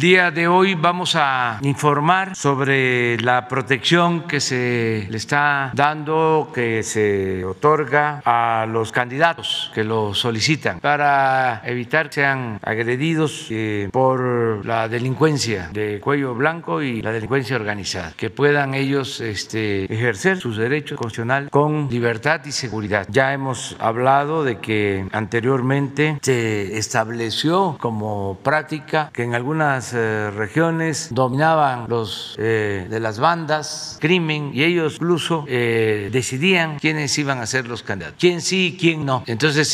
El día de hoy vamos a informar sobre la protección que se le está dando, que se otorga a los candidatos que lo solicitan para evitar que sean agredidos eh, por la delincuencia de cuello blanco y la delincuencia organizada, que puedan ellos este, ejercer sus derechos constitucionales con libertad y seguridad. Ya hemos hablado de que anteriormente se estableció como práctica que en algunas eh, regiones dominaban los eh, de las bandas crimen y ellos incluso eh, decidían quiénes iban a ser los candidatos, quién sí y quién no. Entonces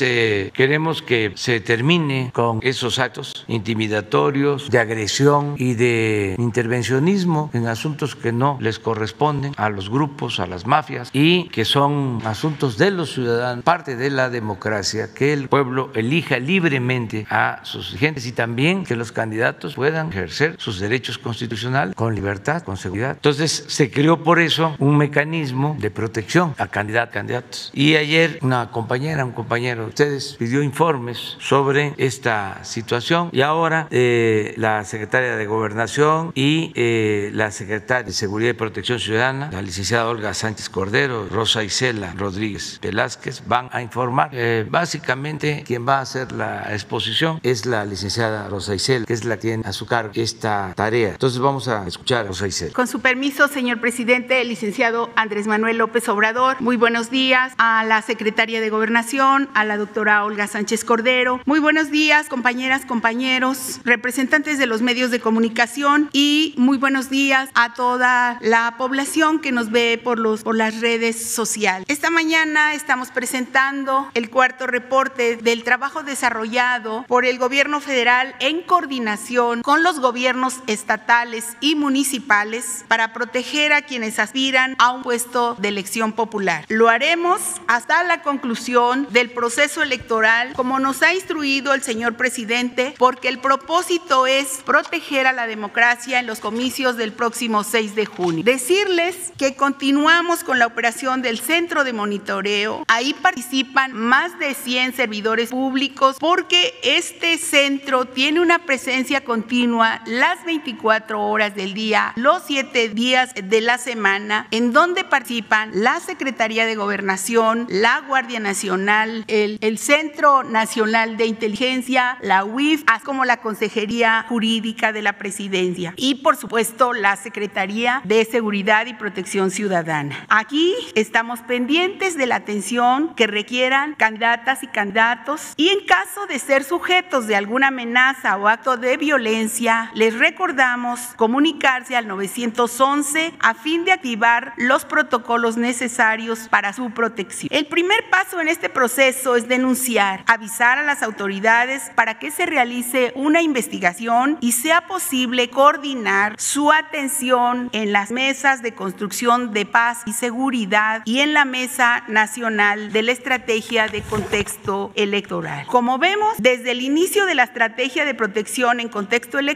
queremos que se termine con esos actos intimidatorios de agresión y de intervencionismo en asuntos que no les corresponden a los grupos, a las mafias y que son asuntos de los ciudadanos, parte de la democracia, que el pueblo elija libremente a sus dirigentes y también que los candidatos puedan ejercer sus derechos constitucionales con libertad, con seguridad. Entonces se creó por eso un mecanismo de protección a candidatos, candidatos. Y ayer una compañera, un compañero de ustedes pidió informes sobre esta situación y ahora eh, la secretaria de Gobernación y eh, la secretaria de Seguridad y Protección Ciudadana, la licenciada Olga Sánchez Cordero, Rosa Isela Rodríguez Velázquez, van a informar. Eh, básicamente quien va a hacer la exposición es la licenciada Rosa Isela, que es la que tiene a su cargo esta tarea. Entonces vamos a escuchar a Rosa Isela. Con su permiso, señor presidente, el licenciado Andrés Manuel López Obrador, muy buenos días a la secretaria de Gobernación, a la doctora Olga Sánchez Cordero. Muy buenos días, compañeras, compañeros, representantes de los medios de comunicación y muy buenos días a toda la población que nos ve por, los, por las redes sociales. Esta mañana estamos presentando el cuarto reporte del trabajo desarrollado por el gobierno federal en coordinación con los gobiernos estatales y municipales para proteger a quienes aspiran a un puesto de elección popular. Lo haremos hasta la conclusión del proceso electoral, como nos ha instruido el señor presidente, porque el propósito es proteger a la democracia en los comicios del próximo 6 de junio. Decirles que continuamos con la operación del centro de monitoreo. Ahí participan más de 100 servidores públicos porque este centro tiene una presencia continua las 24 horas del día, los 7 días de la semana, en donde participan la Secretaría de Gobernación, la Guardia Nacional, el, el Centro Nacional de Inteligencia, la UIF, así como la Consejería Jurídica de la Presidencia y, por supuesto, la Secretaría de Seguridad y Protección Ciudadana. Aquí estamos pendientes de la atención que requieran candidatas y candidatos y en caso de ser sujetos de alguna amenaza o acto de violencia, les recordamos comunicarse al 911 a fin de activar los protocolos necesarios para su protección. El primer paso en este proceso es denunciar, avisar a las autoridades para que se realice una investigación y sea posible coordinar su atención en las mesas de construcción de paz y seguridad y en la Mesa Nacional de la Estrategia de Contexto Electoral. Como vemos, desde el inicio de la Estrategia de Protección en Contexto Electoral,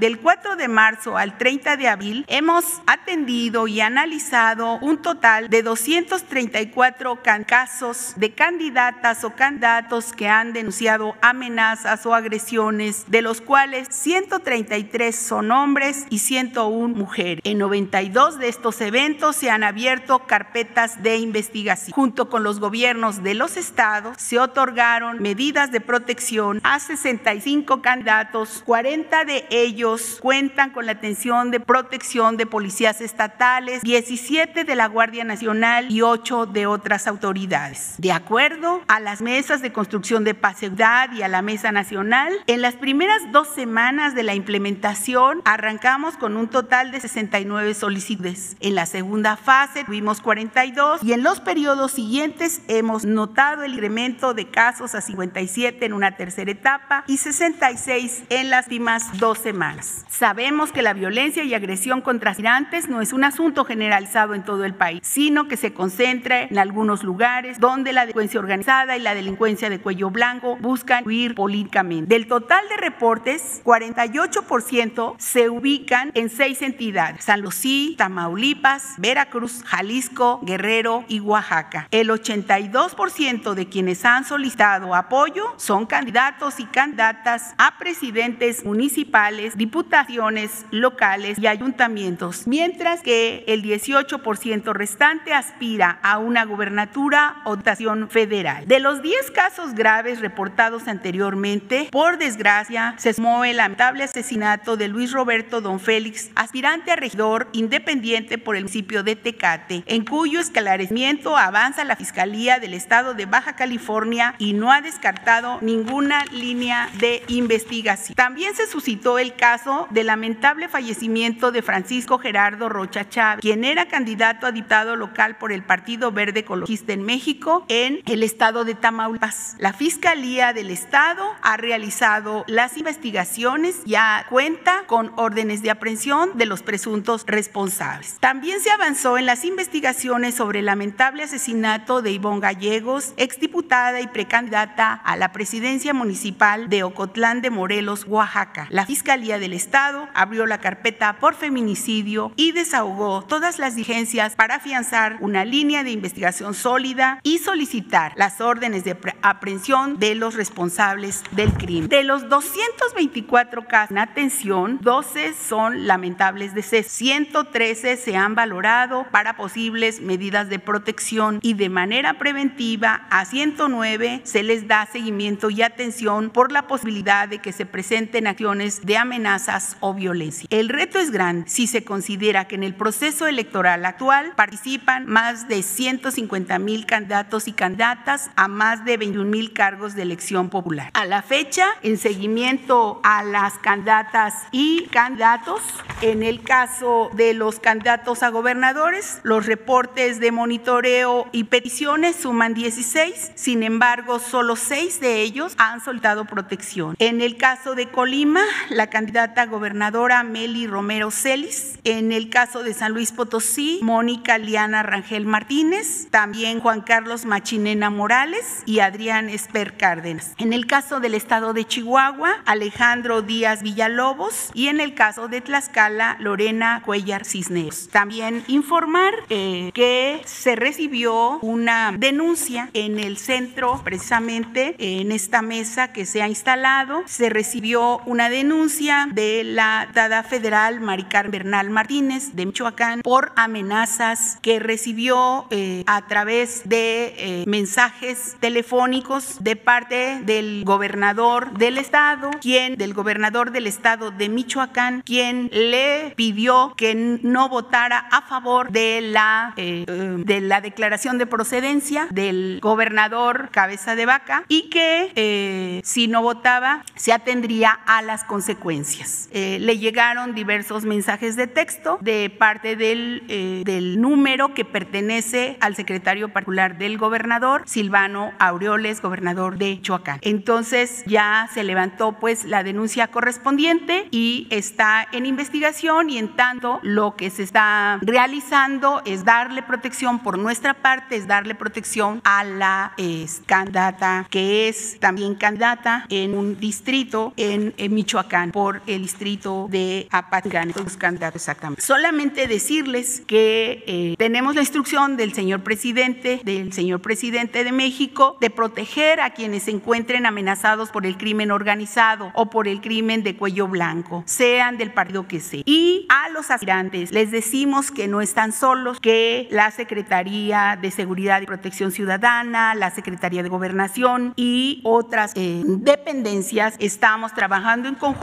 del 4 de marzo al 30 de abril, hemos atendido y analizado un total de 234 casos de candidatas o candidatos que han denunciado amenazas o agresiones, de los cuales 133 son hombres y 101 mujeres. En 92 de estos eventos se han abierto carpetas de investigación. Junto con los gobiernos de los estados se otorgaron medidas de protección a 65 candidatos, 40 de ellos cuentan con la atención de protección de policías estatales, 17 de la Guardia Nacional y 8 de otras autoridades. De acuerdo a las mesas de construcción de paz y a la Mesa Nacional, en las primeras dos semanas de la implementación arrancamos con un total de 69 solicitudes. En la segunda fase tuvimos 42 y en los periodos siguientes hemos notado el incremento de casos a 57 en una tercera etapa y 66 en las últimas dos semanas. Sabemos que la violencia y agresión contra aspirantes no es un asunto generalizado en todo el país, sino que se concentra en algunos lugares donde la delincuencia organizada y la delincuencia de cuello blanco buscan huir políticamente. Del total de reportes, 48% se ubican en seis entidades, San Lucí, Tamaulipas, Veracruz, Jalisco, Guerrero y Oaxaca. El 82% de quienes han solicitado apoyo son candidatos y candidatas a presidentes municipales municipales, diputaciones locales y ayuntamientos, mientras que el 18% restante aspira a una gubernatura o dotación federal. De los 10 casos graves reportados anteriormente, por desgracia, se sumó el lamentable asesinato de Luis Roberto Don Félix, aspirante a regidor independiente por el municipio de Tecate, en cuyo esclarecimiento avanza la Fiscalía del Estado de Baja California y no ha descartado ninguna línea de investigación. También se suscitó el caso del lamentable fallecimiento de Francisco Gerardo Rocha Chávez, quien era candidato a diputado local por el Partido Verde Ecologista en México en el estado de Tamaulipas. La Fiscalía del Estado ha realizado las investigaciones, ya cuenta con órdenes de aprehensión de los presuntos responsables. También se avanzó en las investigaciones sobre el lamentable asesinato de Ivonne Gallegos, exdiputada y precandidata a la presidencia municipal de Ocotlán de Morelos, Oaxaca. Fiscalía del Estado abrió la carpeta por feminicidio y desahogó todas las diligencias para afianzar una línea de investigación sólida y solicitar las órdenes de aprehensión de los responsables del crimen. De los 224 casos en atención, 12 son lamentables decesos, 113 se han valorado para posibles medidas de protección y de manera preventiva a 109 se les da seguimiento y atención por la posibilidad de que se presenten acciones de amenazas o violencia. El reto es grande si se considera que en el proceso electoral actual participan más de 150 mil candidatos y candidatas a más de 21 mil cargos de elección popular. A la fecha, en seguimiento a las candidatas y candidatos, en el caso de los candidatos a gobernadores, los reportes de monitoreo y peticiones suman 16, sin embargo, solo seis de ellos han soltado protección. En el caso de Colima, la candidata gobernadora Meli Romero Celis. En el caso de San Luis Potosí, Mónica Liana Rangel Martínez. También Juan Carlos Machinena Morales y Adrián Esper Cárdenas. En el caso del estado de Chihuahua, Alejandro Díaz Villalobos. Y en el caso de Tlaxcala, Lorena Cuellar Cisneros. También informar eh, que se recibió una denuncia en el centro precisamente en esta mesa que se ha instalado se recibió una denuncia de la dada federal Maricar Bernal Martínez de Michoacán por amenazas que recibió eh, a través de eh, mensajes telefónicos de parte del gobernador del estado, quien del gobernador del estado de Michoacán, quien le pidió que no votara a favor de la eh, de la declaración de procedencia del gobernador Cabeza de Vaca y que si no votaba se atendría a las consecuencias. Eh, le llegaron diversos mensajes de texto de parte del, eh, del número que pertenece al secretario particular del gobernador, Silvano Aureoles, gobernador de Choacán. Entonces ya se levantó pues la denuncia correspondiente y está en investigación y en tanto lo que se está realizando es darle protección por nuestra parte, es darle protección a la candidata que es también candidata en un distrito en, Michoacán por el distrito de Apatingán. candidatos exactamente. Solamente decirles que eh, tenemos la instrucción del señor presidente, del señor presidente de México, de proteger a quienes se encuentren amenazados por el crimen organizado o por el crimen de cuello blanco, sean del partido que sea. Y a los aspirantes les decimos que no están solos, que la Secretaría de Seguridad y Protección Ciudadana, la Secretaría de Gobernación, y otras eh, dependencias estamos trabajando en conjunto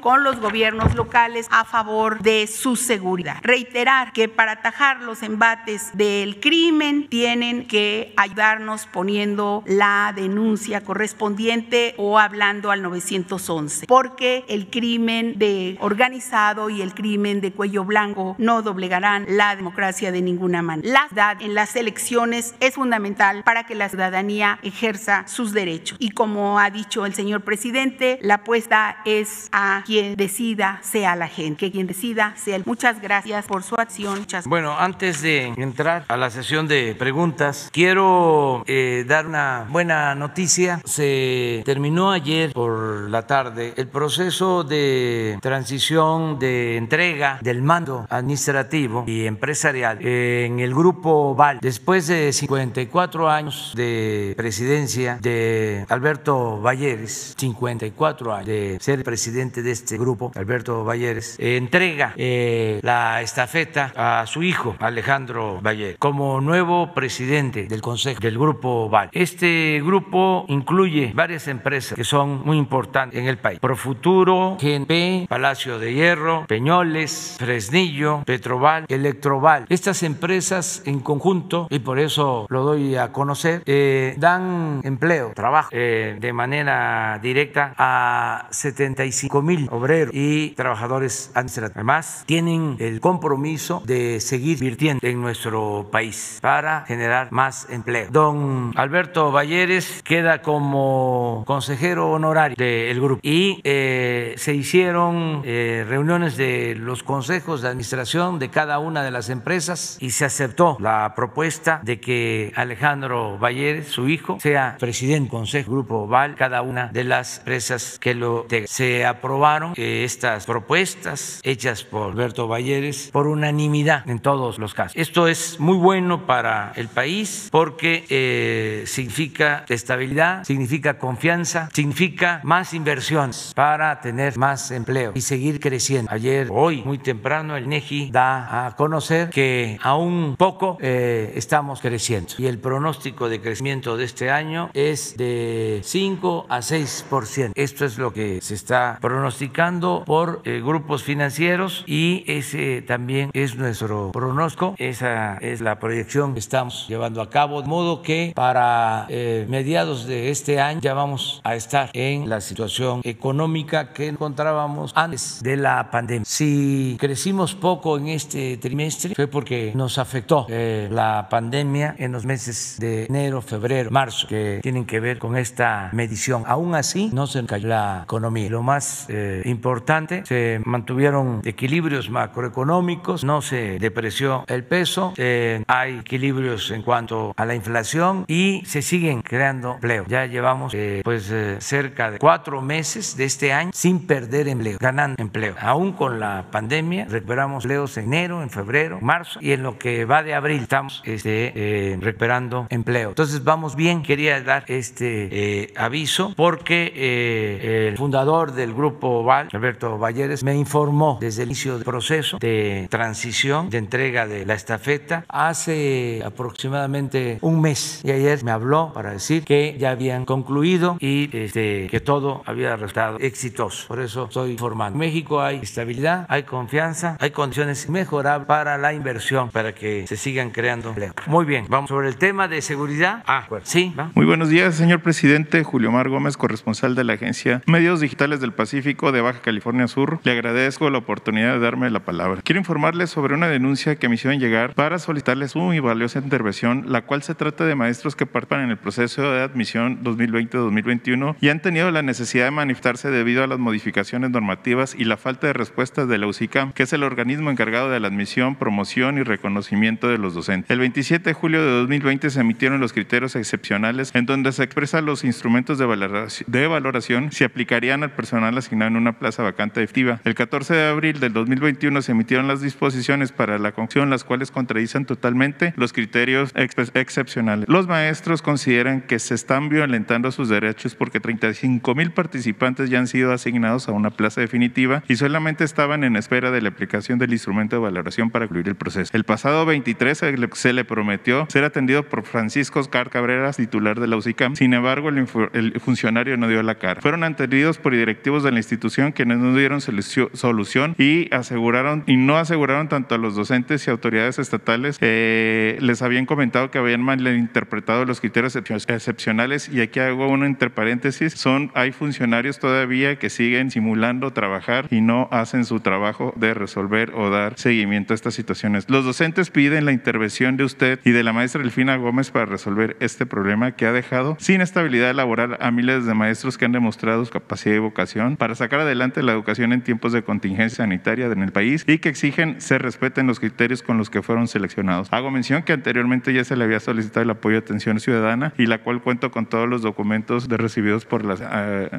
con los gobiernos locales a favor de su seguridad. Reiterar que para atajar los embates del crimen tienen que ayudarnos poniendo la denuncia correspondiente o hablando al 911, porque el crimen de organizado y el crimen de cuello blanco no doblegarán la democracia de ninguna manera. La edad en las elecciones es fundamental para que la ciudadanía ejerza su sus derechos. Y como ha dicho el señor presidente, la apuesta es a quien decida sea la gente, que quien decida sea el. Muchas gracias por su acción. Bueno, antes de entrar a la sesión de preguntas, quiero eh, dar una buena noticia. Se terminó ayer por la tarde el proceso de transición de entrega del mando administrativo y empresarial en el grupo Val. Después de 54 años de presidencia de Alberto Valleres, 54 años de ser presidente de este grupo, Alberto Valleres, entrega eh, la estafeta a su hijo, Alejandro Valleres, como nuevo presidente del Consejo del Grupo Val. Este grupo incluye varias empresas que son muy importantes en el país. Profuturo, GNP, Palacio de Hierro, Peñoles, Fresnillo, Petroval, Electroval. Estas empresas en conjunto, y por eso lo doy a conocer, eh, dan empleo, trabajo eh, de manera directa a 75 mil obreros y trabajadores administrativos. Además, tienen el compromiso de seguir invirtiendo en nuestro país para generar más empleo. Don Alberto Valleres queda como consejero honorario del grupo y eh, se hicieron eh, reuniones de los consejos de administración de cada una de las empresas y se aceptó la propuesta de que Alejandro Valleres, su hijo, sea presidente del Consejo Grupo Val, cada una de las empresas que lo tengan. Se aprobaron estas propuestas hechas por Alberto Valleres por unanimidad en todos los casos. Esto es muy bueno para el país porque eh, significa estabilidad, significa confianza, significa más inversiones para tener más empleo y seguir creciendo. Ayer, hoy, muy temprano, el NEGI da a conocer que aún poco eh, estamos creciendo y el pronóstico de crecimiento de este año es de 5 a 6%. Esto es lo que se está pronosticando por eh, grupos financieros y ese también es nuestro pronóstico. Esa es la proyección que estamos llevando a cabo, de modo que para eh, mediados de este año ya vamos a estar en la situación económica que encontrábamos antes de la pandemia. Si crecimos poco en este trimestre fue porque nos afectó eh, la pandemia en los meses de enero, febrero, marzo, que tienen que ver con esta medición. Aún así, no se cayó la economía. Lo más eh, importante, se mantuvieron equilibrios macroeconómicos, no se depreció el peso, eh, hay equilibrios en cuanto a la inflación y se siguen creando empleo. Ya llevamos eh, pues cerca de cuatro meses de este año sin perder empleo, ganando empleo. Aún con la pandemia, recuperamos empleos en enero, en febrero, marzo y en lo que va de abril estamos este, recuperando empleo. Entonces vamos bien, quería dar este aviso porque el fundador del grupo Val, Alberto Valleres, me informó desde el inicio del proceso de transición, de entrega de la estafeta, hace aproximadamente un mes. Y ayer me habló para decir que ya habían concluido y este, que todo había resultado exitoso. Por eso estoy informando. En México hay estabilidad, hay confianza, hay condiciones mejorables para la inversión, para que se sigan creando empleo. Muy bien, vamos sobre el tema de seguridad. Ah, sí, va. Muy buenos días, señor presidente. Julio Mar Gómez, corresponsal de la agencia Medios Digitales del Pacífico de Baja California Sur. Le agradezco la oportunidad de darme la palabra. Quiero informarles sobre una denuncia que me hicieron llegar para solicitarles una muy valiosa intervención, la cual se trata de maestros que participan en el proceso de admisión 2020-2021 y han tenido la necesidad de manifestarse debido a las modificaciones normativas y la falta de respuestas de la UCICAM, que es el organismo encargado de la admisión, promoción y reconocimiento de los docentes. El 27 de julio de 2020 se emitieron los criterios excepcionales en donde se expresan los instrumentos de valoración, si aplicarían al personal asignado en una plaza vacante activa. El 14 de abril del 2021 se emitieron las disposiciones para la conclusión, las cuales contradicen totalmente los criterios excepcionales. Los maestros consideran que se están violentando sus derechos porque 35 mil participantes ya han sido asignados a una plaza definitiva y solamente estaban en espera de la aplicación del instrumento de valoración para concluir el proceso. El pasado 23 se le prometió ser atendido por Francisco Oscar Cabreras, titular de la UCICAM. Sin embargo, el, el funcionario no dio la cara. Fueron atendidos por directivos de la institución quienes no dieron solución y aseguraron y no aseguraron tanto a los docentes y autoridades estatales. Eh, les habían comentado que habían malinterpretado los criterios excepcionales y aquí hago uno entre paréntesis. Son, hay funcionarios todavía que siguen simulando trabajar y no hacen su trabajo de resolver o dar seguimiento a estas situaciones. Los docentes piden la intervención de usted y de la maestra Elfina Gómez para resolver este problema que ha dejado sin estabilidad laboral a miles de maestros que han demostrado su capacidad y vocación para sacar adelante la educación en tiempos de contingencia sanitaria en el país y que exigen se respeten los criterios con los que fueron seleccionados. Hago mención que anteriormente ya se le había solicitado el apoyo de atención ciudadana y la cual cuento con todos los documentos de recibidos por, las, eh,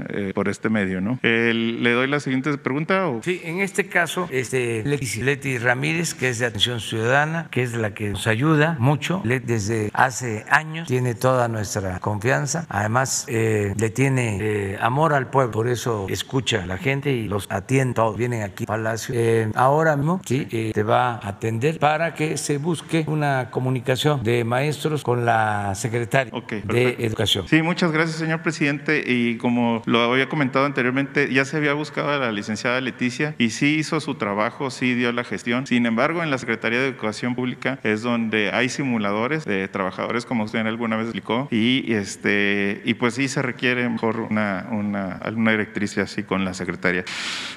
eh, por este medio. ¿no? ¿Le doy la siguiente pregunta? O? Sí, en este caso, este, Leti Ramírez, que es de Atención Ciudadana, que es la que nos ayuda mucho desde hace años, tiene toda nuestra confianza. Además, eh, le tiene amor al pueblo, por eso escucha la gente y los atiende todos. Vienen aquí Palacio. Eh, ahora mismo sí eh, te va a atender para que se busque una comunicación de maestros con la secretaria de Educación. Sí, muchas gracias, señor presidente. Y como lo había comentado anteriormente, ya se había buscado a la licenciada Leticia y sí hizo su trabajo, sí dio la gestión. Sin embargo, en la Secretaría de Educación Pública es donde hay simuladores de trabajadores, como usted alguna vez explicó, y este y pues sí se requiere mejor una, una, una directriz así con la secretaria.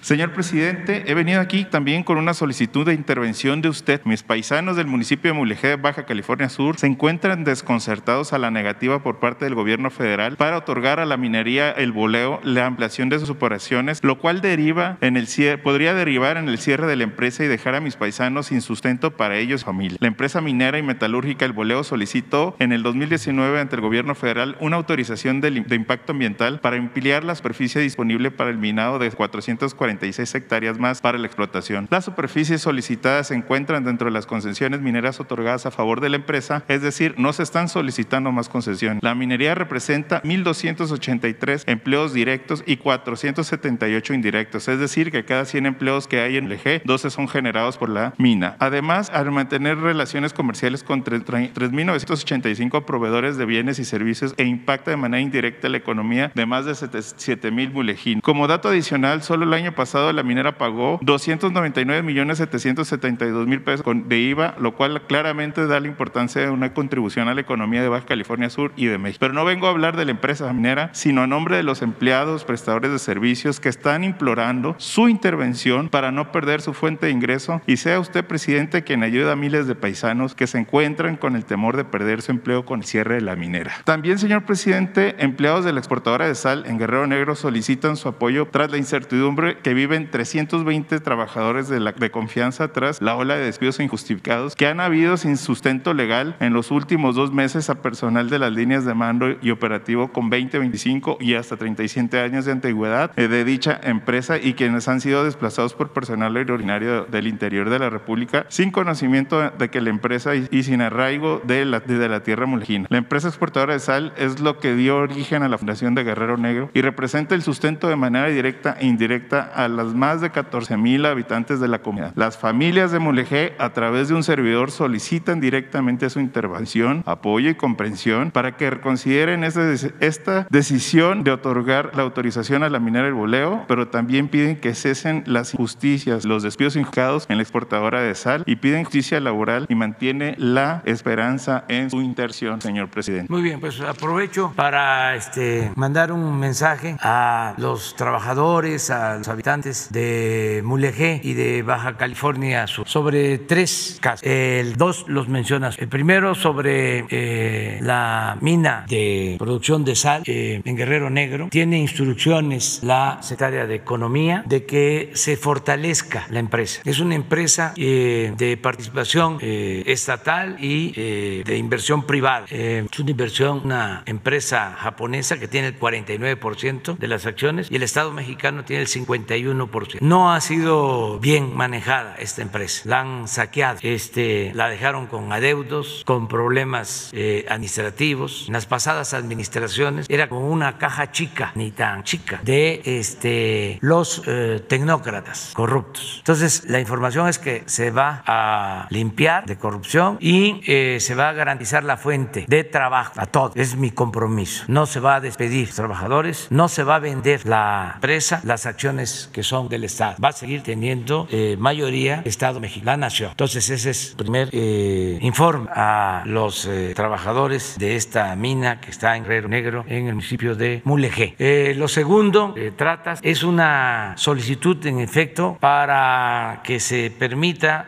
Señor presidente, he venido aquí también con una solicitud de intervención de usted. Mis paisanos del municipio de Mulegé, Baja California Sur, se encuentran desconcertados a la negativa por parte del gobierno federal para otorgar a la minería el boleo la ampliación de sus operaciones, lo cual deriva en el podría derivar en el cierre de la empresa y dejar a mis paisanos sin sustento para ellos y familia. La empresa minera y metalúrgica El Boleo solicitó en el 2019 ante el gobierno federal una autorización de, de impacto ambiental para ampliar la superficie disponible para el minado de 446 hectáreas más para la explotación. Las superficies solicitadas se encuentran dentro de las concesiones mineras otorgadas a favor de la empresa, es decir, no se están solicitando más concesiones. La minería representa 1.283 empleos directos y 478 indirectos, es decir, que cada 100 empleos que hay en eje, 12 son generados por la mina. Además, al mantener relaciones comerciales con 3.985 proveedores de bienes y servicios e impacta de manera indirecta la economía de más de 7 mil mulejín. Como dato adicional, solo el año pasado la minera pagó 299 millones 772 mil pesos de IVA, lo cual claramente da la importancia de una contribución a la economía de Baja California Sur y de México. Pero no vengo a hablar de la empresa minera, sino a nombre de los empleados, prestadores de servicios que están implorando su intervención para no perder su fuente de ingreso y sea usted, presidente, quien ayuda a miles de paisanos que se encuentran con el temor de perder su empleo con el cierre de la minera. También, señor presidente, empleados de la exportadora de sal en Guerrero Negro solicitan su apoyo tras la incertidumbre que viven 320 trabajadores de, la, de confianza tras la ola de despidos injustificados que han habido sin sustento legal en los últimos dos meses a personal de las líneas de mando y operativo con 20, 25 y hasta 37 años de antigüedad eh, de dicha empresa y quienes han sido desplazados por personal ordinario del interior de la República sin conocimiento de que la empresa y sin arraigo de la, de la tierra mulejina. La empresa exportadora de sal es lo que dio origen a la Fundación de Guerrero Negro y representa el sustento de manera directa e indirecta a las más de 14 mil habitantes de la comunidad. Las familias de Mulegé, a través de un servidor, solicitan directamente su intervención, apoyo y comprensión para que reconsideren esta decisión de otorgar la autorización a la minera del boleo, pero también piden que cesen las injusticias, los despidos injustos en la exportadora de sal y piden justicia laboral y mantiene la esperanza en su interción, señor presidente. Muy bien, pues aprovecho para este, mandar un mensaje a los trabajadores, a los habitantes de Mulegé y de Baja California Sur sobre tres casos. El dos los mencionas. El primero sobre eh, la mina de producción de sal eh, en Guerrero Negro. Tiene instrucciones la secretaria de Economía de que se fortalezca la empresa. Es una empresa eh, de participación estatal y de inversión privada. es una inversión, una empresa japonesa que tiene el 49% de las acciones y el Estado mexicano tiene el 51%. No ha sido bien manejada esta empresa. La han saqueado. Este, la dejaron con adeudos, con problemas eh, administrativos. En las pasadas administraciones era como una caja chica, ni tan chica, de este, los eh, tecnócratas corruptos. Entonces, la información es que se va a limpiar de corrupción y eh, se va a garantizar la fuente de trabajo a todos. Es mi compromiso. No se va a despedir trabajadores, no se va a vender la empresa, las acciones que son del Estado. Va a seguir teniendo mayoría Estado mexicano, la nación. Entonces, ese es el primer eh, informe a los eh, trabajadores de esta mina que está en Guerrero Negro, en el municipio de Mulegé. Eh, lo segundo que tratas es una solicitud, en efecto, para que se permita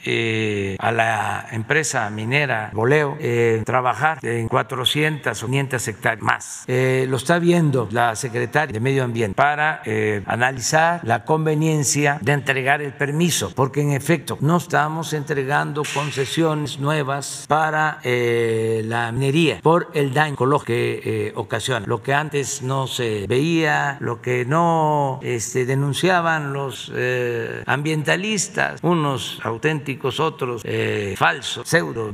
a la empresa minera Boleo trabajar en 400 o 500 hectáreas más. lo está viendo la secretaria de Medio Ambiente para analizar la conveniencia de entregar el permiso, porque en efecto no estamos entregando concesiones nuevas para eh, la minería por el daño ecológico que eh, ocasiona. Lo que antes no se veía, lo que no este, denunciaban los eh, ambientalistas, unos auténticos, otros falsos, pseudo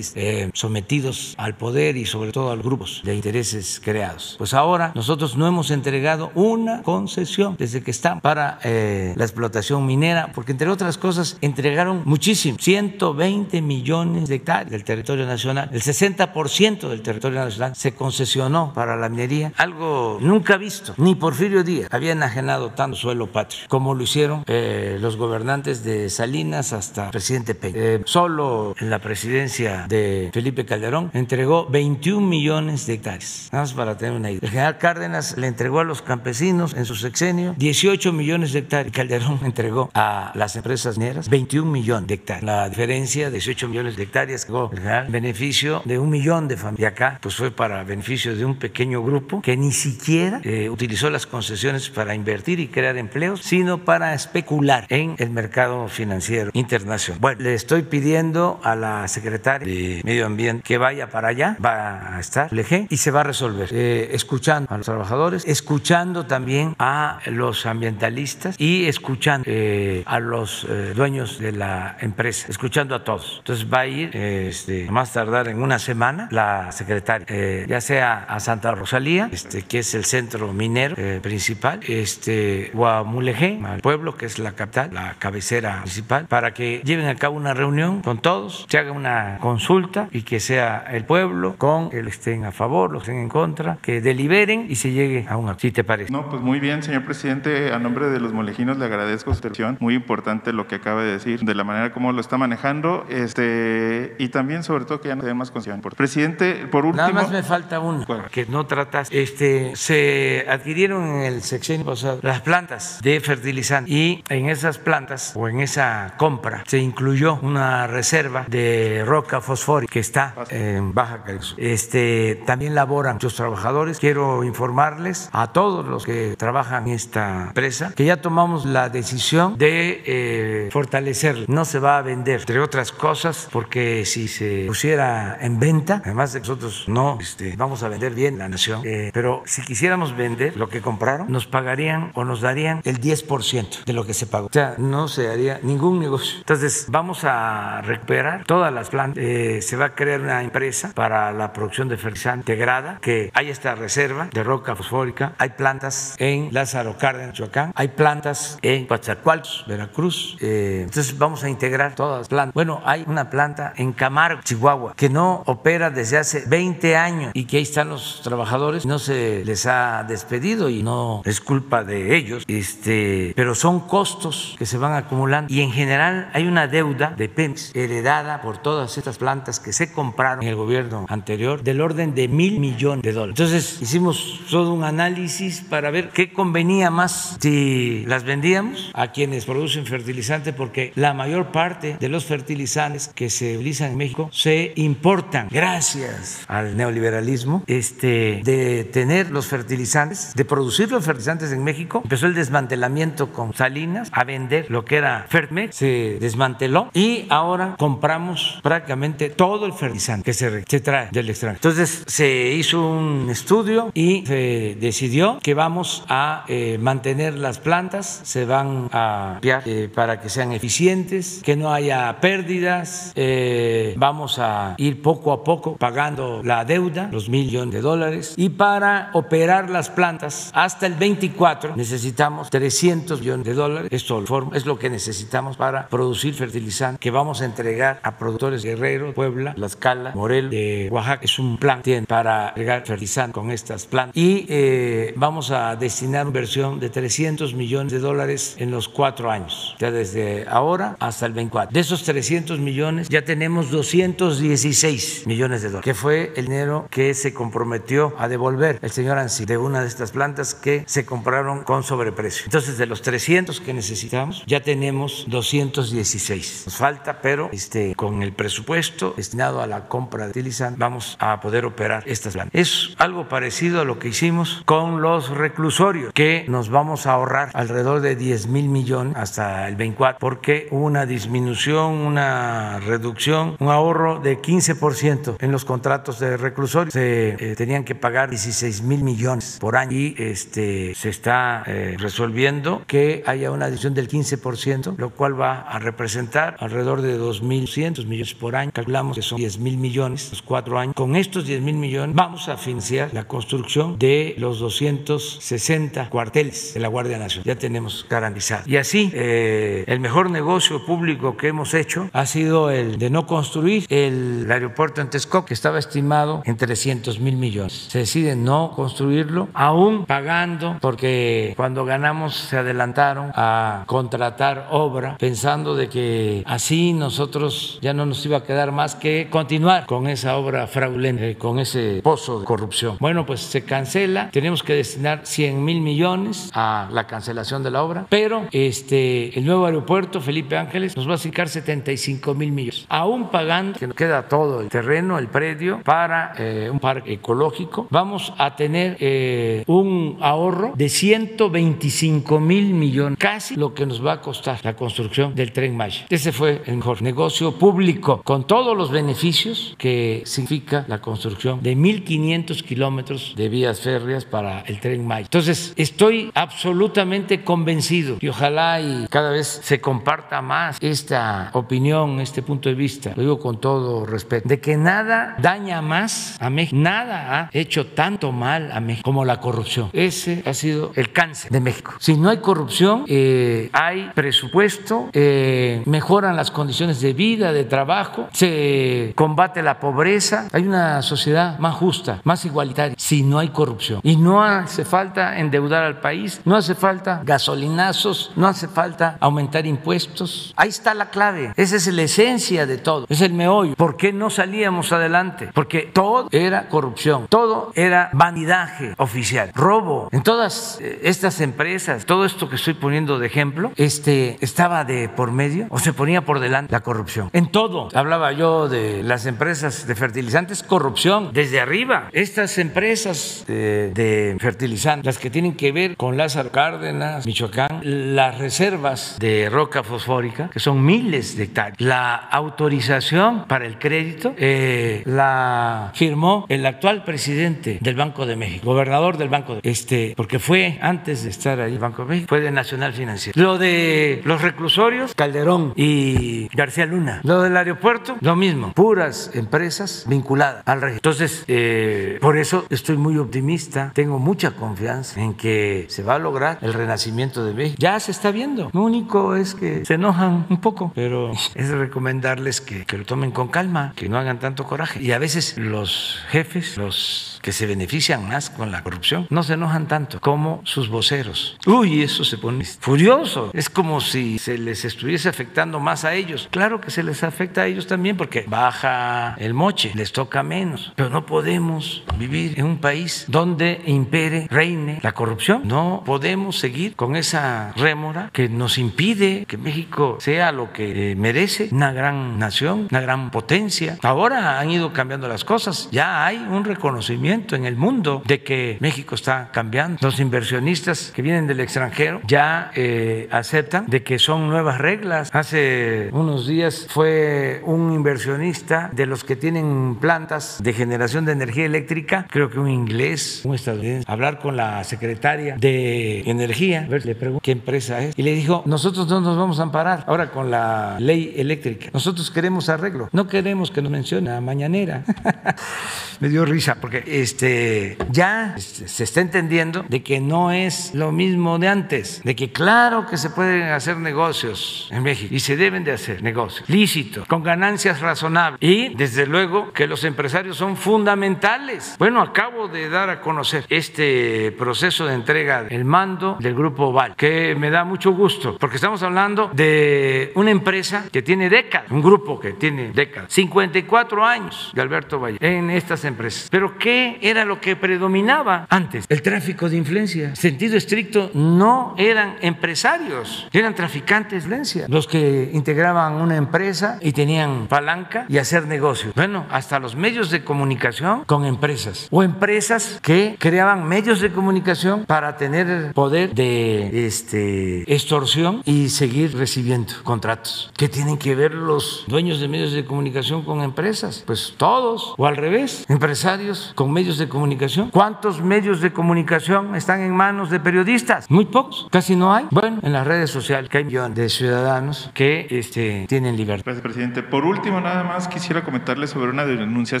sometidos al poder y sobre todo a los grupos de intereses creados. Pues ahora nosotros no hemos entregado una concesión desde que están para eh, la explotación minera, porque entre otras cosas entregaron muchísimo, 120 millones de hectáreas del territorio nacional, el 60% del territorio nacional se concesionó para la minería, algo nunca visto, ni Porfirio Díaz había enajenado tanto suelo patrio como lo hicieron eh, los gobernantes de Salinas hasta el presidente Peña. Eh, solo en la presidencia de Felipe Calderón entregó 21 millones de hectáreas, nada más para tener una idea. El general Cárdenas le entregó a los campesinos en su sexenio 18 millones de hectáreas. Calderón entregó a las empresas mineras 21 millones de hectáreas. La diferencia, 18 millones de hectáreas, el beneficio de un millón de familias. Acá, pues fue para beneficio de un pequeño grupo que ni siquiera eh, utilizó las concesiones para invertir y crear empleos, sino para especular en el mercado financiero internacional. Bueno, le estoy pidiendo a la secretaria de Medio Ambiente que vaya para allá, va a estar y se va a resolver, eh, escuchando a los trabajadores, escuchando también a los ambientalistas y escuchando eh, a los eh, dueños de la empresa, escuchando a todos. Entonces va a ir este, más tardar en una semana la secretaria, ya sea a Santa Rosalía, este, que es el centro minero principal, este, o a al pueblo que es la capital, la cabecera principal, para que lleven a cabo una reunión con todos, se haga una consulta y que sea el pueblo con el estén a favor, los estén en contra, que deliberen y se llegue a un acuerdo, te parece. No, pues muy bien, señor presidente, a nombre de los molejinos le agradezco su atención, muy importante lo que acaba de decir, de la manera como lo está manejando, este, y también sobre todo que ya no tenemos más conciencia. Presidente, por último... Nada más me falta uno, que no tratas, este, se adquirieron en el sexenio pasado las plantas de fertilizante y en esas plantas o en esa compra se incluyó una reserva de roca fosfórica que está en Baja California. Este, también laboran muchos trabajadores. Quiero informarles a todos los que trabajan esta empresa que ya tomamos la decisión de eh, fortalecerla. No se va a vender, entre otras cosas, porque si se pusiera en venta, además de nosotros no este, vamos a vender bien la nación, eh, pero si quisiéramos vender lo que compraron, nos pagarían o nos darían el 10% de lo que se pagó. O sea, no se haría ningún negocio. Entonces, vamos a recuperar todas las plantas. Eh, se va a crear una empresa para la producción de fertilizante integrada, que hay esta reserva de roca fosfórica. Hay plantas en Lázaro Cárdenas, Michoacán. Hay plantas en Coatzacoalcos, Veracruz. Eh, entonces, vamos a integrar todas las plantas. Bueno, hay una planta en Camargo, Chihuahua, que no opera desde hace 20 años y que ahí están los trabajadores. No se les ha despedido y no es culpa de ellos. Este, pero son costos que se van acumulando y en general hay una deuda de Pemex heredada por todas estas plantas que se compraron en el gobierno anterior del orden de mil millones de dólares. Entonces hicimos todo un análisis para ver qué convenía más si las vendíamos a quienes producen fertilizantes porque la mayor parte de los fertilizantes que se utilizan en México se importan gracias al neoliberalismo este, de tener los fertilizantes, de producir los fertilizantes en México. Empezó el desmantelamiento con Salinas a vender lo que era Fertmex, se desmanteló y ahora compramos prácticamente todo el fertilizante que se, se trae del extranjero. Entonces se hizo un estudio y se decidió que vamos a eh, mantener las plantas, se van a limpiar eh, para que sean eficientes, que no haya pérdidas, eh, vamos a ir poco a poco pagando la deuda, los millones de dólares, y para operar las plantas hasta el 24 necesitamos 300 millones de dólares, esto es lo que necesitamos para producir fertilizante que vamos a entregar a productores Guerrero, Puebla, La Escala, Morel, de Oaxaca. Es un plan para entregar fertilizante con estas plantas. Y eh, vamos a destinar una inversión de 300 millones de dólares en los cuatro años, ya desde ahora hasta el 24. De esos 300 millones ya tenemos 216 millones de dólares, que fue el dinero que se comprometió a devolver el señor Ansi de una de estas plantas que se compraron con sobreprecio. Entonces, de los 300 que necesitamos, ya tenemos 216. Nos falta, pero este, con el presupuesto destinado a la compra de utilizan, vamos a poder operar estas plantas. Es algo parecido a lo que hicimos con los reclusorios, que nos vamos a ahorrar alrededor de 10 mil millones hasta el 24, porque hubo una disminución, una reducción, un ahorro de 15% en los contratos de reclusorios. Se eh, tenían que pagar 16 mil millones por año y este, se está eh, resolviendo que haya una adición del 15%, lo cual va a representar alrededor de 2.100 millones por año. Calculamos que son 10 mil millones los cuatro años. Con estos 10 mil millones vamos a financiar la construcción de los 260 40 cuarteles de la Guardia Nacional. Ya tenemos garantizado. Y así, eh, el mejor negocio público que hemos hecho ha sido el de no construir el aeropuerto en Texcoco, que estaba estimado en 300 mil millones. Se decide no construirlo, aún pagando, porque cuando ganamos se adelantaron a contratar obra, pensando de que así nosotros ya no nos iba a quedar más que continuar con esa obra fraudulenta, eh, con ese pozo de corrupción. Bueno, pues se cancela, tenemos que destinar 100 mil millones a la cancelación de la obra, pero este, el nuevo aeropuerto Felipe Ángeles nos va a acercar 75 mil millones, aún pagando, que nos queda todo el terreno, el predio, para eh, un parque ecológico, vamos a tener eh, un ahorro de 125 mil millones, casi lo que nos va a costar la construcción del tren Maya. Ese fue el mejor negocio público, con todos los beneficios que significa la construcción de 1.500 kilómetros de vías férreas para el tren Maya. Entonces, estoy absolutamente convencido y ojalá y cada vez se comparta más esta opinión, este punto de vista, lo digo con todo respeto, de que nada daña más a México, nada ha hecho tanto mal a México como la corrupción. Ese ha sido el cáncer de México. Si no hay corrupción, eh, hay presupuesto, eh, mejoran las condiciones de vida, de trabajo, se combate la pobreza, hay una sociedad más justa, más igualitaria, si no hay corrupción. Y no hace falta endeudar al país, no hace falta gasolinazos, no hace falta aumentar impuestos. Ahí está la clave, esa es la esencia de todo, es el meollo. ¿Por qué no salíamos adelante? Porque todo era corrupción, todo era vanidaje oficial, robo. En todas eh, estas empresas, todo esto que estoy poniendo de ejemplo, este, estaba de por medio o se ponía por delante la corrupción. En todo. Hablaba yo de las empresas de fertilizantes, corrupción desde arriba. Estas empresas de, de fertilizantes, las que tienen que ver con Lázaro Cárdenas, Michoacán, las reservas de roca fosfórica, que son miles de hectáreas, la autorización para el crédito eh, la firmó el actual presidente del Banco de México, gobernador del Banco de este, porque fue antes de estar ahí, Banco de México, fue de Nacional Financiero. Lo de los reclusorios, Calderón y García Luna. Lo del aeropuerto, lo mismo, puras empresas vinculadas al régimen. Entonces, eh, por eso estoy muy optimista, tengo mucha confianza en que se va a lograr el renacimiento de México. Ya se está viendo. Lo único es que se enojan un poco, pero es recomendarles que, que lo tomen con calma, que no hagan tanto coraje. Y a veces los jefes, los que se benefician más con la corrupción, no se enojan tanto como sus voceros. Uy, eso se pone furioso. Es como si se les estuviese afectando más a ellos. Claro que se les afecta a ellos también porque baja el moche, les toca menos. Pero no podemos vivir en un país donde impere, reine la corrupción. No podemos seguir con esa rémora que nos impide que México sea lo que eh, merece, una gran nación, una gran potencia. Ahora han ido cambiando las cosas. Ya hay un reconocimiento en el mundo de que México está cambiando. Los inversionistas que vienen del extranjero ya eh, aceptan de que son nuevas reglas. Hace unos días fue un inversionista de los que tienen plantas de generación de energía eléctrica, creo que un inglés, un estadounidense, hablar con la secretaria de energía, a ver, le pregunto qué empresa es, y le dijo, nosotros no nos vamos a amparar ahora con la ley eléctrica, nosotros queremos arreglo, no queremos que nos mencione a mañanera. Me dio risa porque este, ya se está entendiendo de que no es lo mismo de antes, de que claro que se pueden hacer negocios en México y se deben de hacer negocios lícitos, con ganancias razonables y desde luego que los empresarios son fundamentales. Bueno, acabo de dar a conocer este proceso de entrega del mando del grupo Val, que me da mucho gusto porque estamos hablando de una empresa que tiene décadas, un grupo que tiene décadas, 54 años de Alberto Valle en estas empresas. Pero ¿qué era lo que predominaba antes? El tráfico de influencia. En sentido estricto, no eran empresarios, eran traficantes de influencia, los que integraban una empresa y tenían palanca y hacer negocios. Bueno, hasta los medios de comunicación con empresas o empresas que creaban medios de comunicación para tener poder de este, extorsión y seguir recibiendo contratos. ¿Qué tienen que ver los dueños de medios de comunicación con empresas? Pues todos, o al revés, empresarios con medios de comunicación. ¿Cuántos medios de comunicación están en manos de periodistas? Muy pocos, casi no hay. Bueno, en las redes sociales que hay millones de ciudadanos que este, tienen libertad. Gracias, presidente. Por último, nada más quisiera comentarle sobre una denuncia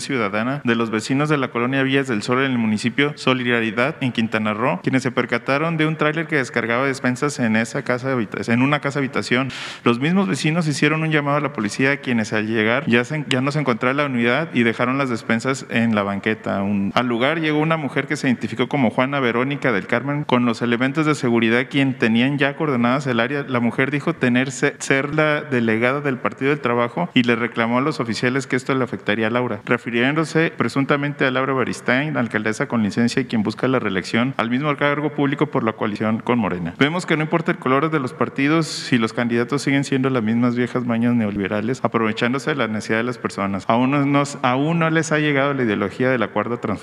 ciudadana de los vecinos de la colonia Villas del Sol en el municipio Solidaridad en Quintana Roo, quienes se percataron de un tráiler que descargaba despensas en esa casa en una casa habitación. Los mismos vecinos hicieron un llamado a la policía, quienes al llegar ya, se, ya no se encontraba la unidad y dejaron las despensas en la banqueta. Al lugar llegó una mujer que se identificó como Juana Verónica del Carmen con los elementos de seguridad quien tenían ya coordenadas el área. La mujer dijo tener ser la delegada del Partido del Trabajo y le reclamó a los oficiales que esto le afectaría a Laura, refiriéndose presuntamente a Laura Baristain, alcaldesa con licencia y quien busca la reelección al mismo cargo público por la coalición con Morena. Vemos que no importa el color de los partidos, si los candidatos siguen siendo las mismas viejas mañas neoliberales, aprovechándose de la necesidad de las personas. Aún no, aún no les ha llegado la ideología de la cuarta transformación.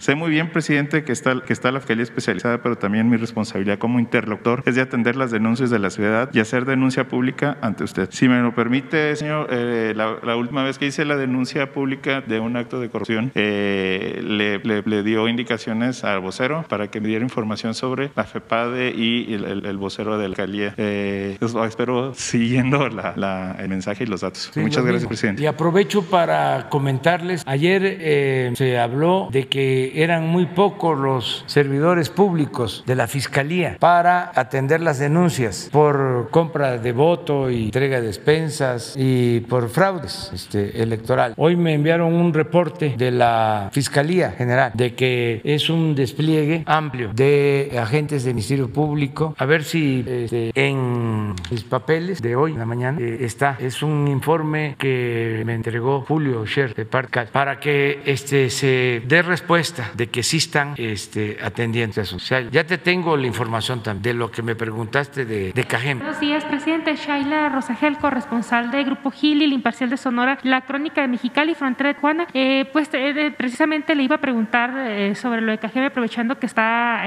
Sé muy bien, presidente, que está, que está la fiscalía especializada, pero también mi responsabilidad como interlocutor es de atender las denuncias de la ciudad y hacer denuncia pública ante usted. Si me lo permite, señor, eh, la, última vez que hice la denuncia pública de un acto de corrupción, eh, le, le, dio indicaciones al vocero para que me diera información sobre la FEPADE y el, vocero de la alcaldía. Eh, espero siguiendo la, el mensaje y los datos. Muchas gracias, presidente. Y aprovecho para comentarles, ayer se habló de que eran muy pocos los servidores públicos de la Fiscalía para atender las denuncias por compra de voto y entrega de despensas y por fraudes este, electoral. Hoy me enviaron un reporte de la Fiscalía General de que es un despliegue amplio de agentes del Ministerio Público. A ver si este, en mis papeles de hoy en la mañana eh, está. Es un informe que me entregó Julio Scher de Parcal para que este, se dé respuesta de que sí están este, atendiendo eso. O sea, ya te tengo la información también de lo que me preguntaste de, de Cajem. Buenos días, presidente. Shaila Rosagel, corresponsal de Grupo Gili, el Imparcial de Sonora, la Crónica de Mexicali, Frontera de Juana. Eh, pues eh, precisamente le iba a preguntar eh, sobre lo de Cajem, aprovechando que está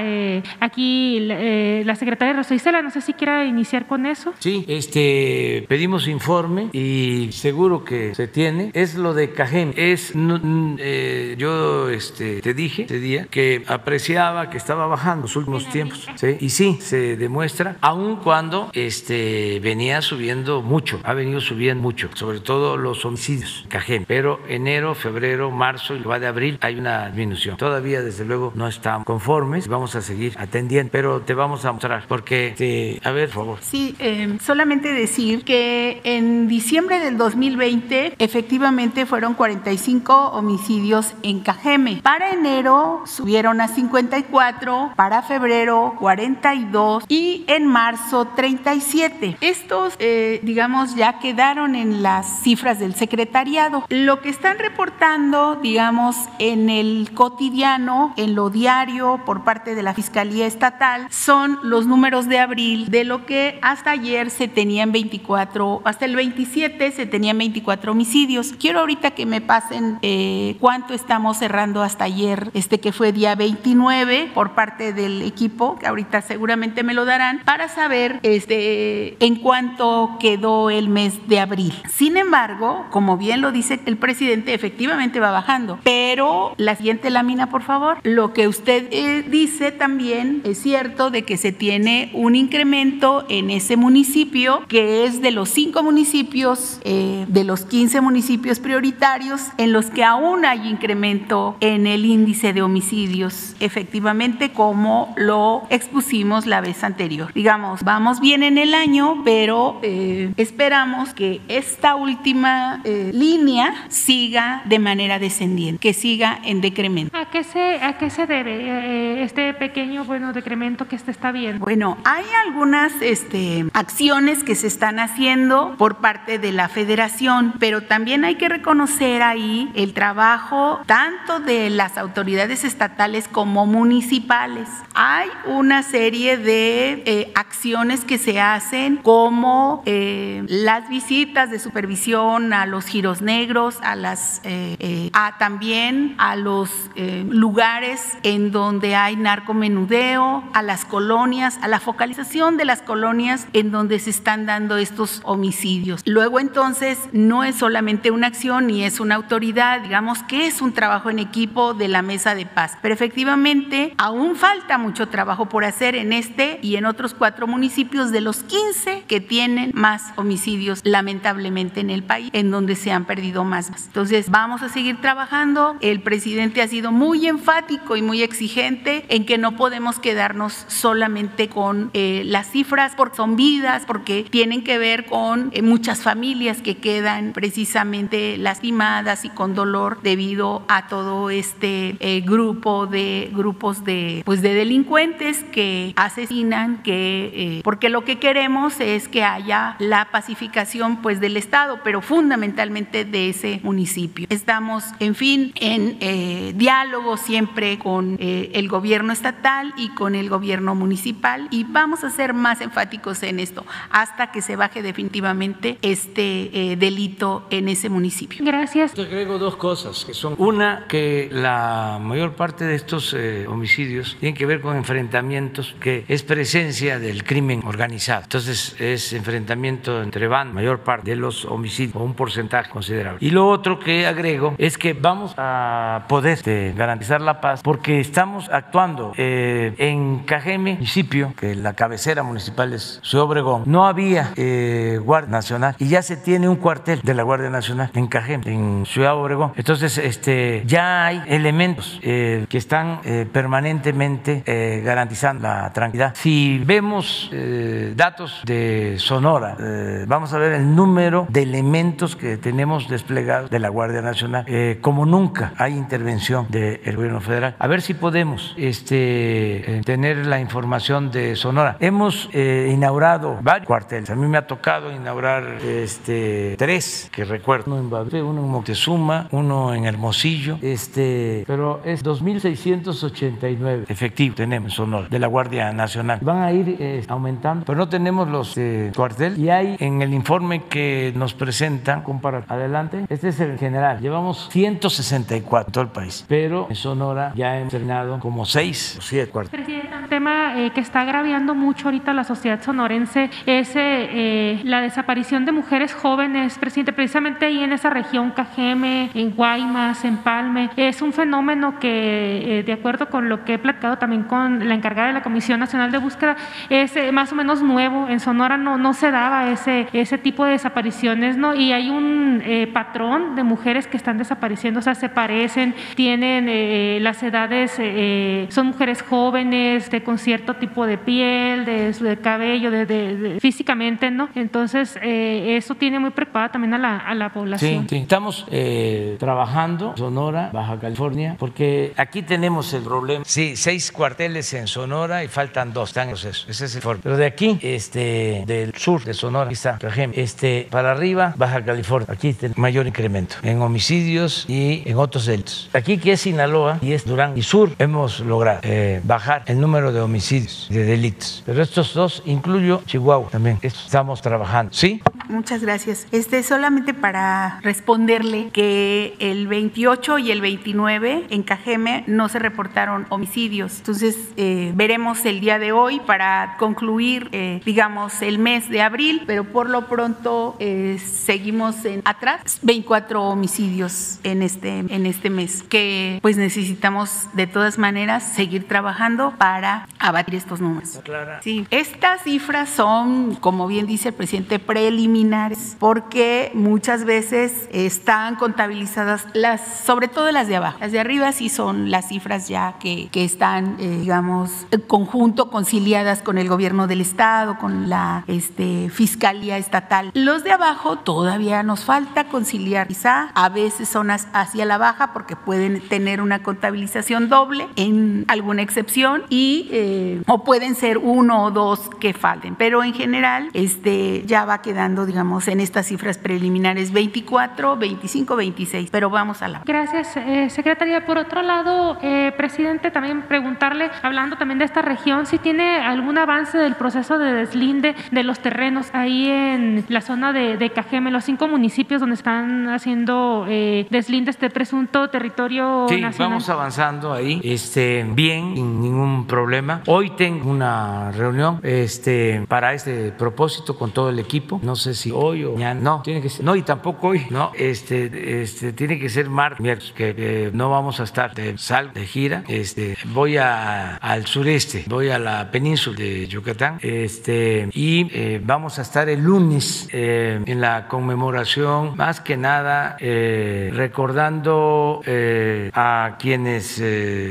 aquí la secretaria Rosa Isela. No sé si quiera iniciar con eso. Sí, este, pedimos informe y seguro que se tiene. Es lo de Cajem. Es, yo este, te dije ese día que apreciaba que estaba bajando los últimos tiempos. ¿sí? Y sí, se demuestra, aun cuando este, venía subiendo mucho, ha venido subiendo mucho, sobre todo los homicidios, Cajem. Pero enero, febrero, marzo y lo va de abril hay una disminución. Todavía, desde luego, no estamos conformes, vamos a seguir atendiendo, pero te vamos a mostrar, porque, te, a ver, por favor. Sí, em, solamente decir que en diciembre del 2020 efectivamente fueron 45 homicidios en Cajeme. Para enero subieron a 54, para febrero 42 y en marzo 37. Estos, eh, digamos, ya quedaron en las cifras del secretariado. Lo que están reportando, digamos, en el cotidiano, en lo diario por parte de la Fiscalía Estatal, son los números de abril de lo que hasta ayer se tenían 24, hasta el 27 se tenían 24 homicidios. Quiero ahorita que me pasen eh, cuánto estamos cerrando hasta ayer, este que fue día 29 por parte del equipo, que ahorita seguramente me lo darán, para saber este, en cuánto quedó el mes de abril. Sin embargo, como bien lo dice el presidente, efectivamente va bajando. Pero la siguiente lámina, por favor. Lo que usted eh, dice también es cierto de que se tiene un incremento en ese municipio, que es de los cinco municipios, eh, de los 15 municipios prioritarios, en los que aún hay incremento en el índice de homicidios, efectivamente, como lo expusimos la vez anterior. Digamos, vamos bien en el año, pero eh, esperamos que esta última eh, línea siga de manera descendiente, que siga en decremento. ¿A qué se, a qué se debe eh, este pequeño bueno, decremento que se está viendo? Bueno, hay algunas este, acciones que se están haciendo por parte de la federación, pero también hay que reconocer ahí el trabajo tanto de las autoridades estatales como municipales. Hay una serie de eh, acciones que se hacen como eh, las visitas de supervisión a los giros negros, a las eh, a también a los lugares en donde hay narcomenudeo, a las colonias, a la focalización de las colonias en donde se están dando estos homicidios. Luego entonces no es solamente una acción ni es una autoridad, digamos que es un trabajo en equipo equipo de la Mesa de Paz. Pero efectivamente, aún falta mucho trabajo por hacer en este y en otros cuatro municipios de los 15 que tienen más homicidios, lamentablemente, en el país, en donde se han perdido más. Entonces, vamos a seguir trabajando. El presidente ha sido muy enfático y muy exigente en que no podemos quedarnos solamente con eh, las cifras, porque son vidas, porque tienen que ver con eh, muchas familias que quedan precisamente lastimadas y con dolor debido a todo este eh, grupo de grupos de pues de delincuentes que asesinan, que porque lo que queremos es que haya la pacificación pues del estado, pero fundamentalmente de ese municipio. Estamos, en fin, en diálogo siempre con el gobierno estatal y con el gobierno municipal y vamos a ser más enfáticos en esto hasta que se baje definitivamente este eh, delito en ese municipio. Gracias. Te agrego dos cosas que son una que la mayor parte de estos eh, homicidios tienen que ver con enfrentamientos que es presencia del crimen organizado. Entonces es enfrentamiento entre van mayor parte de los homicidios o un porcentaje considerable. Y lo otro que agrego es que vamos a poder este, garantizar la paz porque estamos actuando eh, en Cajeme, municipio, que la cabecera municipal es Obregón, no había eh, Guardia Nacional y ya se tiene un cuartel de la Guardia Nacional en Cajeme, en Ciudad Obregón. Entonces, este, ya hay elementos eh, que están permanentemente garantizando la tranquilidad. Si vemos datos de Sonora, vamos a ver el número de elementos que tenemos desplegados de la Guardia Nacional. como nunca hay intervención del gobierno federal. A ver si podemos este, tener la información de Sonora. Hemos eh, inaugurado varios cuarteles. A mí me ha tocado inaugurar este, tres, que recuerdo. Uno en Badre, uno en Moctezuma, uno en Hermosillo. Este, pero es 2.689 efectivos tenemos en Sonora de la Guardia Nacional. Van a ir eh, aumentando, pero no tenemos los eh, cuarteles. Y hay en el informe que nos presentan, compara adelante, este es el general. Llevamos 164 en todo el país, pero en Sonora ya hemos terminado como seis o siete cuarteles. Presidenta, un tema que está agraviando mucho ahorita la sociedad sonorense es eh, la desaparición de mujeres jóvenes, presidente, precisamente ahí en esa región, Cajeme, en Guaymas, en Palme. Es un fenómeno que, eh, de acuerdo con lo que he platicado también con la encargada de la Comisión Nacional de Búsqueda, es eh, más o menos nuevo. En Sonora no, no se daba ese, ese tipo de desapariciones, ¿no? Y hay un patrón de mujeres que están desapareciendo, o sea, se parecen, tienen las edades, son mujeres jóvenes, con cierto tipo de piel, de, cabello, de, físicamente, ¿no? Entonces, eh, eso tiene muy preocupada también a la, a la población. Sí, estamos eh, trabajando Sonora, Baja California, porque aquí tenemos el problema. Sí, seis cuarteles en Sonora y faltan dos, están en proceso. Ese es el informe. Pero de aquí, este, del sur de Sonora, aquí está, este, para arriba, Baja California, aquí está mayor incremento en homicidios y en otros delitos. Aquí que es Sinaloa y es Durán y Sur, hemos logrado eh, bajar el número de homicidios, de delitos. Pero estos dos incluyo Chihuahua también. Estamos trabajando. ¿Sí? Muchas gracias. Este solamente para responderle que el 28 y el 29 en Cajeme no se reportaron homicidios. Entonces eh, veremos el día de hoy para concluir, eh, digamos, el mes de abril, pero por lo pronto eh, seguimos en atrás 24 homicidios en este en este mes que pues necesitamos de todas maneras seguir trabajando para abatir estos números. Sí, estas cifras son, como bien dice el presidente, preliminares, porque muchas veces están contabilizadas las, sobre todo las de abajo. Las de arriba sí son las cifras ya que, están, eh, digamos, conjunto, conciliadas con el gobierno del Estado, con la este, Fiscalía Estatal. Los de abajo todavía nos falta conciliar. Quizá a veces son hacia la baja porque pueden tener una contabilización doble en alguna excepción y eh, o pueden ser uno o dos que falten, pero en general este, ya va quedando, digamos, en estas cifras preliminares 24, 25, 26, pero vamos a la... Gracias, eh, secretaria. Por otro lado, eh, presidente, también preguntarle, hablando también de esta región, si tiene algún avance del proceso de deslinde de los terrenos ahí en la zona de, de Cajeme, los cinco municipios donde están haciendo eh, deslinde este presunto territorio sí, nacional. vamos avanzando ahí, este, bien, sin ningún problema. Hoy tengo una reunión este, para este propósito con todo el equipo. No sé si hoy o mañana. No, tiene que ser. No, y tampoco hoy. No, este, este tiene que ser martes, miércoles, que eh, no vamos a estar de sal de gira. Este, voy a, al sureste, voy a la península de Yucatán este, y eh, vamos a estar el lunes eh, en la conmemoración, más que nada recordando a quienes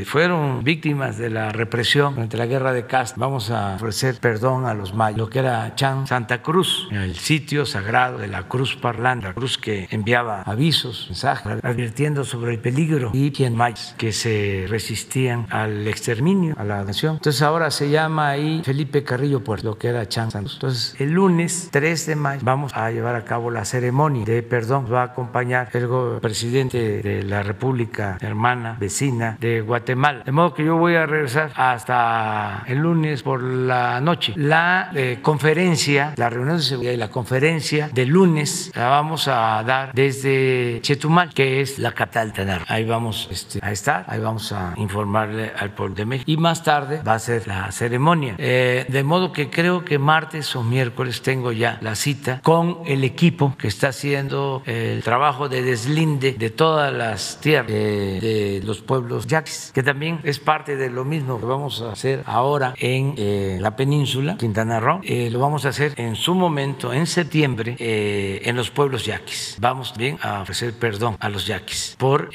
fueron víctimas de la represión durante la guerra de Castro. Vamos a ofrecer perdón a los mayos, lo que era Chan Santa Cruz, el sitio sagrado de la cruz parlante, la cruz que enviaba avisos, mensajes, advirtiendo sobre el peligro y quien más que se resistían al exterminio, a la nación. Entonces ahora se llama ahí Felipe Carrillo Puerto, lo que era Chan Cruz. Entonces el lunes 3 de mayo vamos a llevar a cabo la ceremonia de perdón. Va a acompañar el presidente de la República hermana, vecina de Guatemala. De modo que yo voy a regresar hasta el lunes por la noche. La eh, conferencia, la reunión de seguridad y la conferencia de lunes la vamos a dar desde Chetumal, que es la capital de Ahí vamos este, a estar, ahí vamos a informarle al pueblo de México. Y más tarde va a ser la ceremonia. Eh, de modo que creo que martes o miércoles tengo ya la cita con el equipo que está haciendo el trabajo de deslinde de todas las tierras de, los pueblos yaquis, que también es parte de lo mismo que vamos a hacer ahora en eh, la península, Quintana Roo. Eh, lo vamos a hacer en su momento, en septiembre, en los pueblos yaquis. Vamos bien a ofrecer perdón a los yaquis por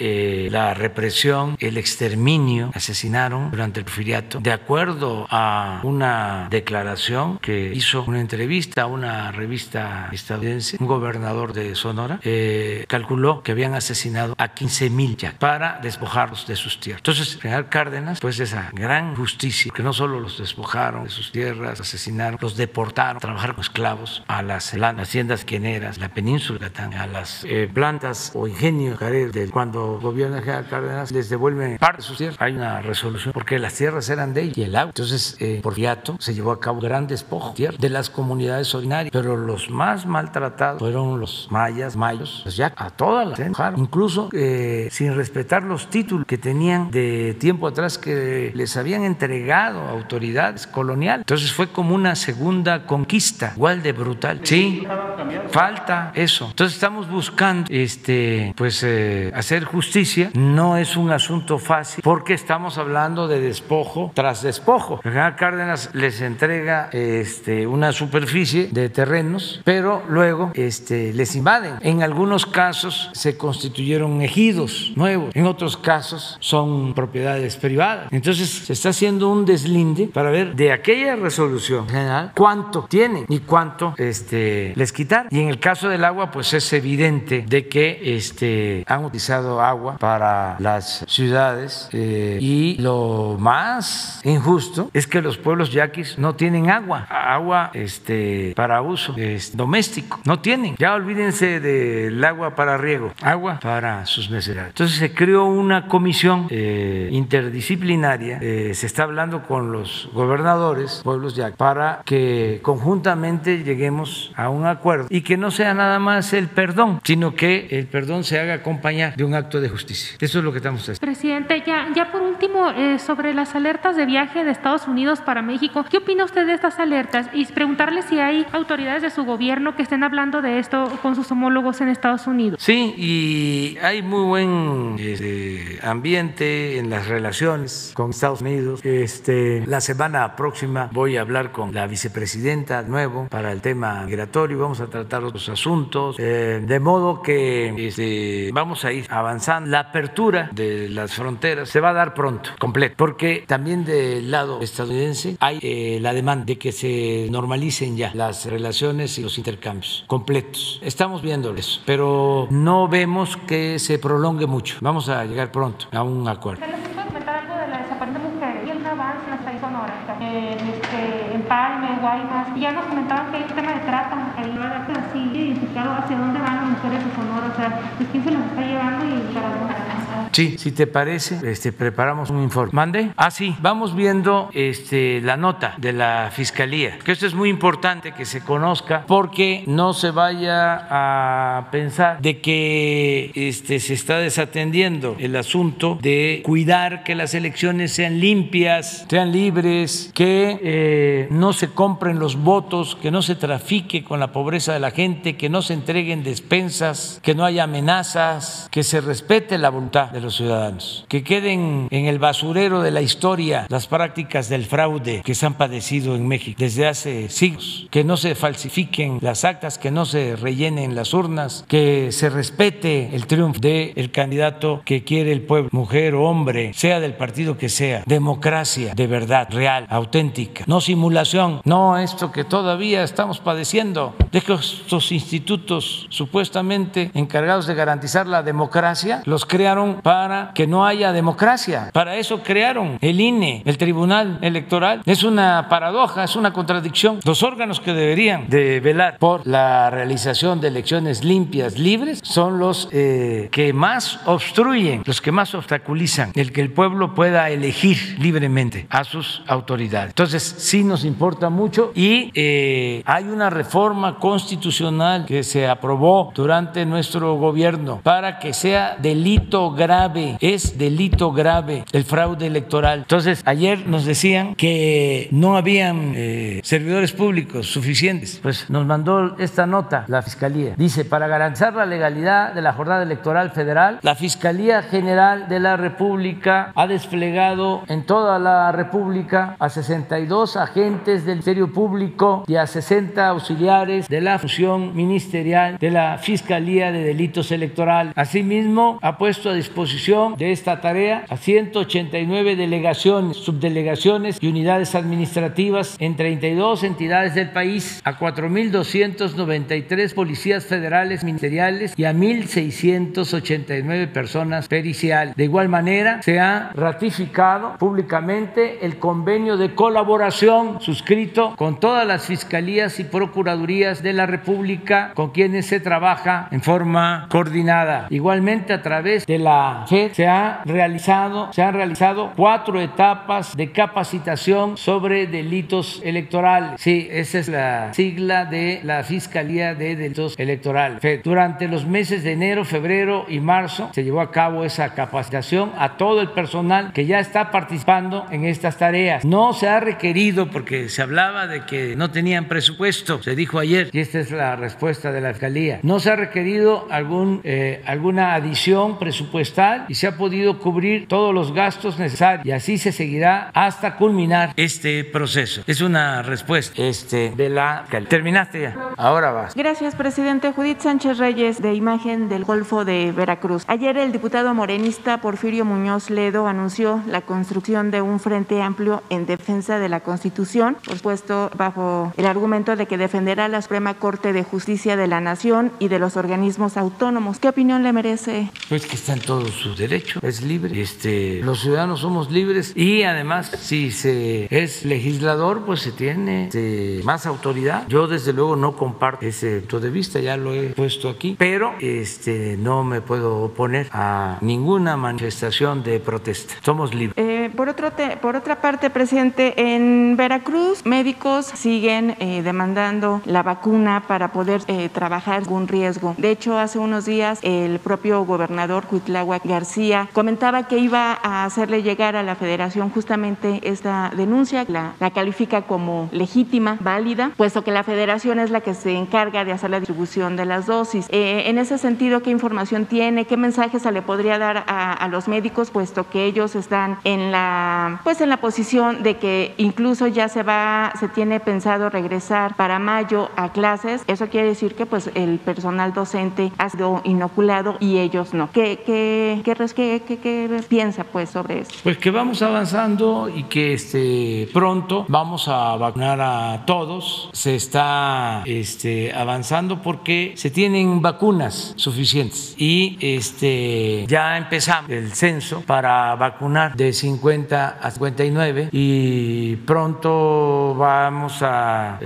la represión, el exterminio, asesinaron durante el porfiriato, de acuerdo a una declaración que hizo una entrevista a una revista estadounidense, un gobernador de Sonora, eh, calculó que habían asesinado a 15 mil ya para despojarlos de sus tierras. Entonces, General Cárdenas, pues esa gran justicia, que no solo los despojaron de sus tierras, asesinaron, los deportaron a trabajar como esclavos a las haciendas quieneras, la península, a las eh, plantas o ingenios del cuando gobierna General Cárdenas les devuelven parte de sus tierras. Hay una resolución porque las tierras eran de él y el agua. Entonces, eh, por fiato se llevó a cabo gran despojo de las comunidades ordinarias, pero los más maltratados fueron los mayas, mayos, pues ya a todas las incluso eh, sin respetar los títulos que tenían de tiempo atrás que les habían entregado autoridades coloniales. Entonces fue como una segunda conquista, igual de brutal. Sí, falta eso. Entonces estamos buscando, este, pues, eh, hacer justicia. No es un asunto fácil porque estamos hablando de despojo tras despojo. El general Cárdenas les entrega este, una superficie de terrenos, pero luego este, les invaden. En algunos casos se constituyeron ejidos nuevos, en otros casos son propiedades privadas. Entonces se está haciendo un deslinde para ver de aquella resolución general cuánto tienen y cuánto este, les quitar. Y en el caso del agua, pues es evidente de que este, han utilizado agua para las ciudades eh, y lo más injusto es que los pueblos yaquis no tienen agua, agua este, para uso doméstico, no tienen. Ya olvídense del agua para riego, agua para sus necesidades. Entonces se creó una comisión eh, interdisciplinaria, eh, se está hablando con los gobernadores, pueblos yaquis, para que conjuntamente lleguemos a un acuerdo y que no sea nada más el perdón, sino que el perdón se haga acompañar de un acto de justicia. Eso es lo que estamos haciendo. Presidente, ya, ya por último, eh, sobre las alertas de viaje de Estados Unidos para México, ¿qué opina usted de estas alertas? Y preguntarle si hay autoridades de su gobierno que estén hablando de esto con sus homólogos en Estados Unidos. Sí, y hay muy buen este, ambiente en las relaciones con Estados Unidos. Este, la semana próxima voy a hablar con la vicepresidenta nuevo para el tema migratorio, vamos a tratar otros asuntos, eh, de modo que este, vamos a ir avanzando. La apertura de las fronteras se va a dar pronto, completo, porque también del lado estadounidense hay eh, la demanda de que se normalicen ya las relaciones y los intercambios completos. Estamos viendo eso, pero no vemos que se prolongue mucho. Vamos a llegar pronto a un acuerdo. el Guaymas. Ya nos comentaban que hay un tema de trata mujeres, así identificado hacia dónde van las mujeres de Sonora, o sea, pues quién se las está llevando y para Sí, si te parece, este, preparamos un informe. ¿Mande? Ah, sí, vamos viendo este, la nota de la Fiscalía, que esto es muy importante que se conozca porque no se vaya a pensar de que este, se está desatendiendo el asunto de cuidar que las elecciones sean limpias, sean libres, que eh, no se compren los votos, que no se trafique con la pobreza de la gente, que no se entreguen despensas, que no haya amenazas, que se respete la voluntad de los ciudadanos, que queden en el basurero de la historia las prácticas del fraude que se han padecido en México desde hace siglos, que no se falsifiquen las actas, que no se rellenen las urnas, que se respete el triunfo del candidato que quiere el pueblo, mujer o hombre, sea del partido que sea, democracia de verdad, real, auténtica, no simulación, no esto que todavía estamos padeciendo, de que estos institutos supuestamente encargados de garantizar la democracia, los crearon para que no haya democracia, para eso crearon el INE, el Tribunal Electoral, es una paradoja, es una contradicción, los órganos que deberían de velar por la realización de elecciones limpias, libres, son los eh, que más obstruyen, los que más obstaculizan el que el pueblo pueda elegir libremente a sus autoridades. Entonces, sí nos importa mucho y eh, hay una reforma constitucional que se aprobó durante nuestro gobierno para que sea delito grave, es delito grave el fraude electoral. Entonces, ayer nos decían que no habían eh, servidores públicos suficientes. Pues nos mandó esta nota la Fiscalía. Dice, para garantizar la legalidad de la jornada electoral federal, la Fiscalía General de la República ha desplegado en toda la República a 62 agentes del Ministerio Público y a 60 auxiliares de la función ministerial de la Fiscalía de Delitos Electorales. Asimismo, ha puesto a disposición de esta tarea a 189 delegaciones, subdelegaciones y unidades administrativas en 32 entidades del país, a 4.293 policías federales ministeriales y a 1.689 personas periciales. De igual manera, se ha ratificado públicamente el convenio de colaboración suscrito con todas las fiscalías y procuradurías de la República con quienes se trabaja en forma coordinada. Igualmente, a través de la FED se ha realizado, se han realizado cuatro etapas de capacitación sobre delitos electorales. Sí, esa es la sigla de la Fiscalía de Delitos Electorales. FED. Durante los meses de enero, febrero y marzo se llevó a cabo esa capacitación a todo el personal que ya está participando en estas tareas. No se ha requerido, porque se hablaba de que no tenían presupuesto, se dijo ayer, y esta es la respuesta de la Fiscalía, no se ha requerido algún, eh, alguna adición presupuestal y se ha podido cubrir todos los gastos necesarios y así se seguirá hasta culminar este proceso. Es una respuesta este, de la... Terminaste ya, ahora vas. Gracias, presidente. Judith Sánchez Reyes, de Imagen del Golfo de Veracruz. Ayer el diputado morenista Porfirio Muñoz Ledo anunció la construcción de un frente amplio en defensa de la Constitución, por supuesto bajo el argumento de que defenderá la Suprema Corte de Justicia de la Nación y de los organismos autónomos. ¿Qué opinión le merece? Pues que está en todo su derecho, es libre. Este, los ciudadanos somos libres y además si se es legislador, pues se tiene este, más autoridad. Yo desde luego no comparto ese punto de vista, ya lo he puesto aquí, pero este, no me puedo oponer a ninguna manifestación de protesta. Somos libres. Eh, por, otro por otra parte, presidente, en Veracruz médicos siguen eh, demandando la vacuna para poder eh, trabajar con riesgo. De hecho, hace unos días el propio gobernador Cuitláhuac García comentaba que iba a hacerle llegar a la federación justamente esta denuncia, la, la califica como legítima, válida, puesto que la federación es la que se encarga de hacer la distribución de las dosis. Eh, en ese sentido, ¿qué información tiene? ¿Qué mensajes se le podría dar a, a los médicos, puesto que ellos están en la, pues en la posición de que incluso ya se va, se tiene pensado regresar para mayo a clases? Eso quiere decir que pues el personal docente ha sido inoculado y ellos no. ¿Qué, qué, qué, piensa pues sobre eso? Pues que vamos avanzando y que este, pronto vamos a vacunar a todos. Se está este, avanzando porque se tienen vacunas suficientes y este, ya empezamos el censo para vacunar de 50 a 59 y pronto vamos a,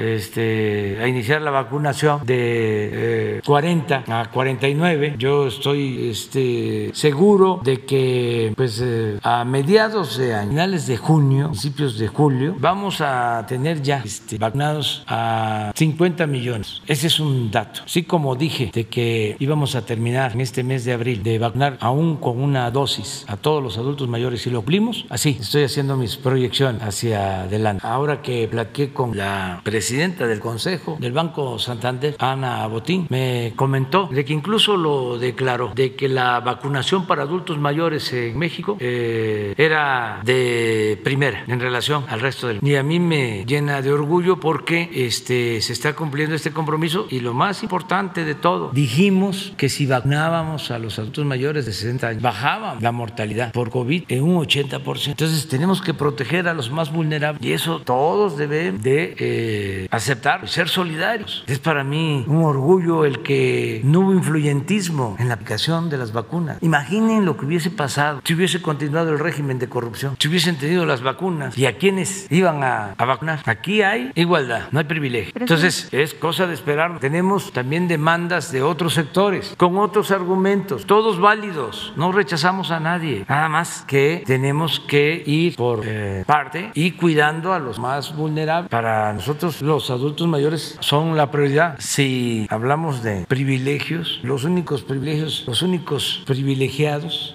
iniciar la vacunación de eh, 40 a 49. Yo estoy este, seguro de que pues, eh, a mediados de año, finales de junio, principios de julio, vamos a tener ya este, vacunados a 50 millones. Ese es un dato. Así como dije de que íbamos a terminar en este mes de abril de vacunar aún con una dosis a todos los adultos mayores y lo cumplimos, así estoy haciendo mis proyecciones hacia adelante. Ahora que plaqué con la presidenta del Consejo del Banco Santander, Ana Botín, me comentó de que incluso lo declaró, de que la vacunación para adultos mayores en México eh, era de primera en relación al resto del mundo. Y a mí me llena de orgullo porque este, se está cumpliendo este compromiso y lo más importante de todo, dijimos que si vacunábamos a los adultos mayores de 60 años, bajaba la mortalidad por COVID en un 80%. Entonces tenemos que proteger a los más vulnerables y eso todos deben de eh, aceptar ser solidarios. Es para mí un orgullo el que no hubo influyentismo en la aplicación de las vacunas. Imaginen lo que hubiese pasado si hubiese continuado el régimen de corrupción, si hubiesen tenido las vacunas y a quienes iban a, a vacunar. Aquí hay igualdad, no hay privilegio. Entonces es cosa de esperar. Tenemos también demandas de otros sectores con otros argumentos, todos válidos. No rechazamos a nadie. Nada más que tenemos que ir por eh, parte y cuidando a los más vulnerables. Para nosotros los adultos mayores son la prioridad. Si hablamos de privilegios, los únicos privilegios, los únicos privilegiados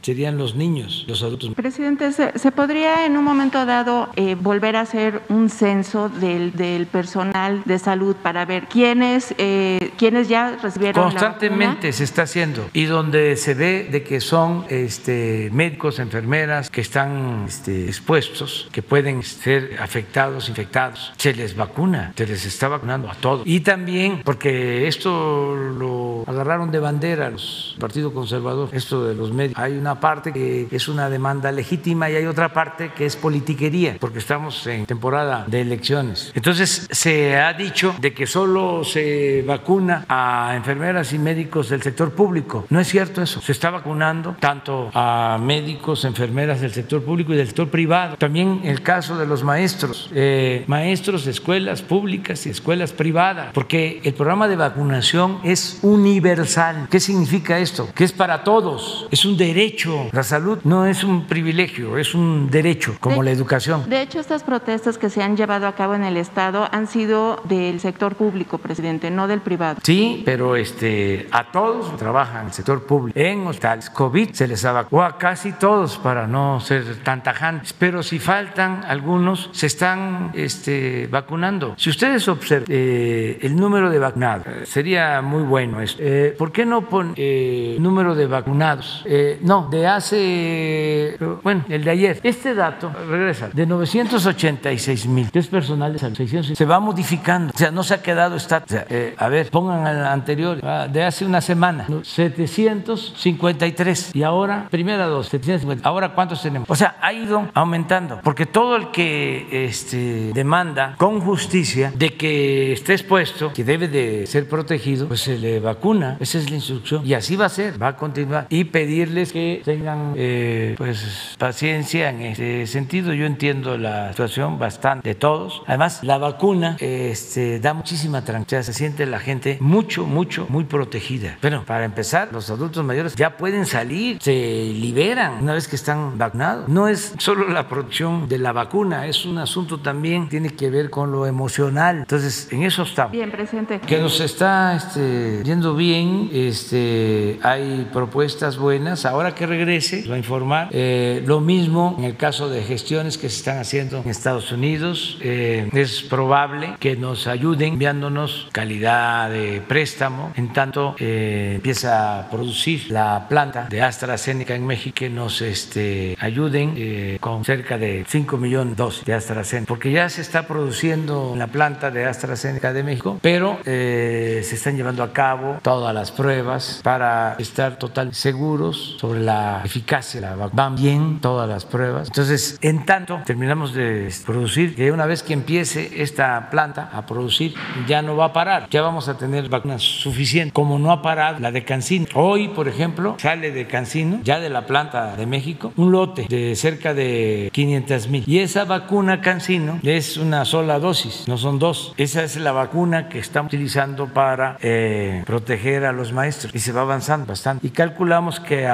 serían los niños, los adultos. Presidente, ¿se, se podría en un momento dado eh, volver a hacer un censo del, del, personal de salud para ver quiénes, eh, quiénes ya recibieron Constantemente se está haciendo y donde se ve de que son este, médicos, enfermeras que están este, expuestos, que pueden ser afectados, infectados, se les vacuna, se les está vacunando a todos. Y también, porque esto lo agarraron de bandera los Partido Conservador, esto de los medios, hay una parte que es una demanda legítima y hay otra parte que es politiquería, porque estamos en temporada de elecciones. Entonces se ha dicho de que solo se vacuna a enfermeras y médicos del sector público. No es cierto eso. Se está vacunando tanto a médicos, enfermeras del sector público y del sector privado. También el caso de los maestros, eh, maestros de escuelas públicas y escuelas privadas, porque el programa de vacunación es universal. ¿Qué significa esto? Que es para todos, es un derecho. La salud no es un privilegio, es un derecho, como de, la educación. De hecho, estas protestas que se han llevado a cabo en el Estado han sido del sector público, presidente, no del privado. Sí, pero este, a todos trabajan en el sector público, en hospitales, COVID se les o a casi todos para no ser tan tajantes, pero si faltan algunos, se están este, vacunando. Si ustedes observan eh, el número de vacunados, sería muy bueno esto. Eh, ¿Por qué no ponen eh, número de vacunados? Eh, no, de hace, bueno, el de ayer. Este dato, regresa, de 986 mil, que es personal de salud, 600, se va modificando, o sea, no se ha quedado estático. Eh, a ver, pongan al anterior, ah, de hace una semana, ¿no? 753, y ahora, primera dos, 750, ahora ¿cuántos tenemos? O sea, ha ido aumentando, porque todo el que este, demanda con justicia de que esté expuesto, que debe de ser protegido, pues se le vacuna, esa es la instrucción, y así va a ser, va a continuar, y pedirles que tengan eh, pues paciencia en ese sentido, yo entiendo la situación bastante de todos, además la vacuna este, da muchísima tranquilidad, se siente la gente mucho, mucho, muy protegida. Bueno, para empezar, los adultos mayores ya pueden salir, se liberan una vez que están vacunados. No es solo la protección de la vacuna, es un asunto también tiene que ver con lo emocional. Entonces, en eso estamos. Bien, presidente. Que nos está este, yendo bien, este, hay propuestas buenas. Ahora que regrese, va a informar. Eh, lo mismo en el caso de gestiones que se están haciendo en Estados Unidos. Eh, es probable que nos ayuden enviándonos calidad de préstamo en tanto eh, empieza a producir la planta de AstraZeneca en México que nos este, ayuden eh, con cerca de 5 millones de dosis de AstraZeneca porque ya se está produciendo en la planta de AstraZeneca de México pero eh, se están llevando a cabo todas las pruebas para estar total seguros sobre la eficacia la van bien todas las pruebas. Entonces en tanto terminamos de producir que una vez que empiece esta planta a producir ya no va a parar. Ya vamos a tener vacunas suficientes. Como no ha parado la de Cancino. Hoy por ejemplo sale de Cancino ya de la planta de México un lote de cerca de 500 mil. Y esa vacuna Cancino es una sola dosis no son dos. Esa es la vacuna que estamos utilizando para eh, proteger a los maestros. Y se va avanzando bastante. Y calculamos que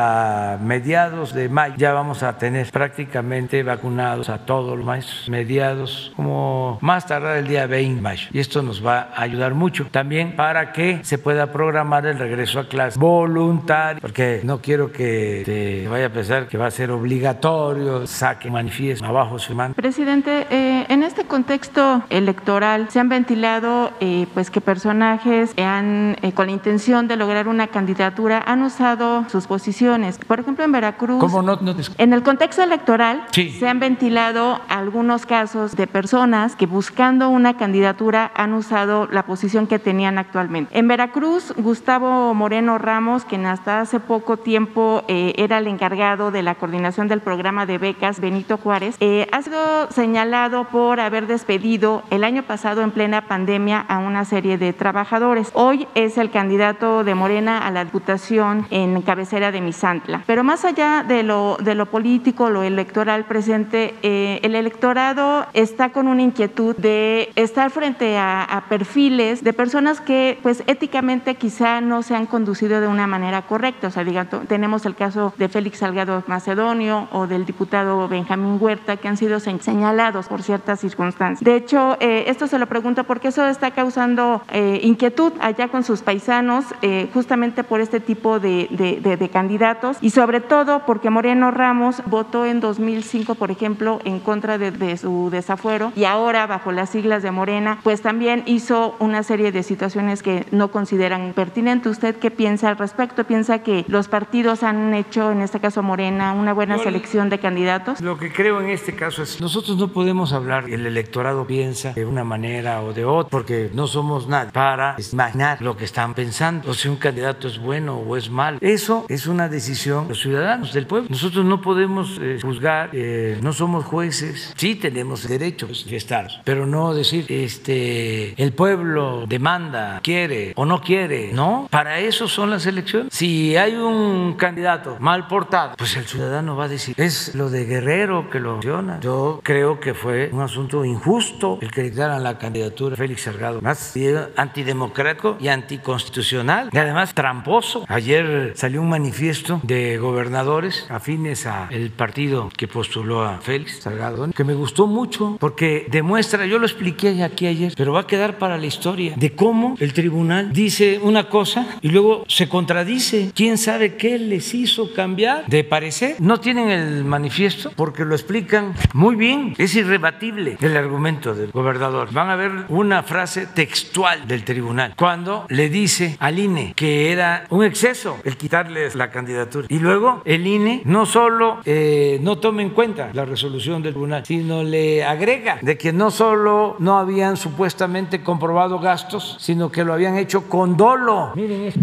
mediados de mayo ya vamos a tener prácticamente vacunados a todos los maestros mediados como más tardar el día 20 de mayo y esto nos va a ayudar mucho también para que se pueda programar el regreso a clase voluntario porque no quiero que vaya a pensar que va a ser obligatorio saque manifiesto abajo su mano. Presidente, eh, en este contexto electoral se han ventilado eh, pues que personajes han, eh, con la intención de lograr una candidatura han usado sus posiciones. Por ejemplo, en Veracruz, ¿Cómo no? no te- en el contexto electoral Sí. se han ventilado algunos casos de personas que buscando una candidatura han usado la posición que tenían actualmente. En Veracruz, Gustavo Moreno Ramos, quien hasta hace poco tiempo eh, era el encargado de la coordinación del programa de becas Benito Juárez, eh, ha sido señalado por haber despedido el año pasado en plena pandemia a una serie de trabajadores. Hoy es el candidato de Morena a la diputación en cabecera de Misantla. Pero más allá de lo, de lo político, lo electoral presente, eh, el electorado está con una inquietud de estar frente a, a perfiles de personas que pues éticamente quizá no se han conducido de una manera correcta. O sea, digan, to- tenemos el caso de Félix Salgado Macedonio o del diputado Benjamín Huerta que han sido se- señalados por ciertas circunstancias. De hecho, eh, esto se lo pregunto porque eso está causando eh, inquietud allá con sus paisanos, eh, justamente por este tipo de, de- de- de candidatos y sobre todo porque Moreno Ramos votó en 2005, por ejemplo, en contra de, de su desafuero y ahora bajo las siglas de Morena, pues también hizo una serie de situaciones que no consideran pertinente. ¿Usted qué piensa al respecto? ¿Piensa que los partidos han hecho, en este caso Morena, una buena Yo- selección de candidatos? Lo que creo en este caso es, nosotros no podemos hablar, el electorado piensa de una manera o de otra, porque no somos nadie para imaginar lo que están pensando, o si un candidato es bueno o es malo. Eso es una decisión de los ciudadanos, del pueblo. Nosotros no podemos eh, juzgar, eh, no somos jueces, sí tenemos derecho pues, de estar, pero no decir, este, el pueblo demanda, quiere o no quiere, no, para eso son las elecciones. Si hay un candidato mal portado, pues el ciudadano va a decir, es lo de Guerrero que lo menciona. Yo creo que fue un asunto injusto el que dieran la candidatura a Félix Salgado, más antidemocrático y anticonstitucional, y además tramposo. Ayer salió un manifiesto de gobernadores afines al partido que postuló a Félix Salgado, que me gustó mucho porque demuestra, yo lo expliqué aquí ayer, pero va a quedar para la historia, de cómo el tribunal dice una cosa y luego se contradice. ¿Quién sabe qué les hizo cambiar de parecer? No tienen el manifiesto porque lo explican muy bien. Es irrebatible el argumento del gobernador. Van a ver una frase textual del tribunal cuando le dice al INE que era un exceso el quitarles la candidatura. Y luego el INE no solo eh, no toma en cuenta la resolución del tribunal, sino le agrega de que no solo no habían supuestamente comprobado gastos, sino que lo habían hecho con dolo. Miren esto.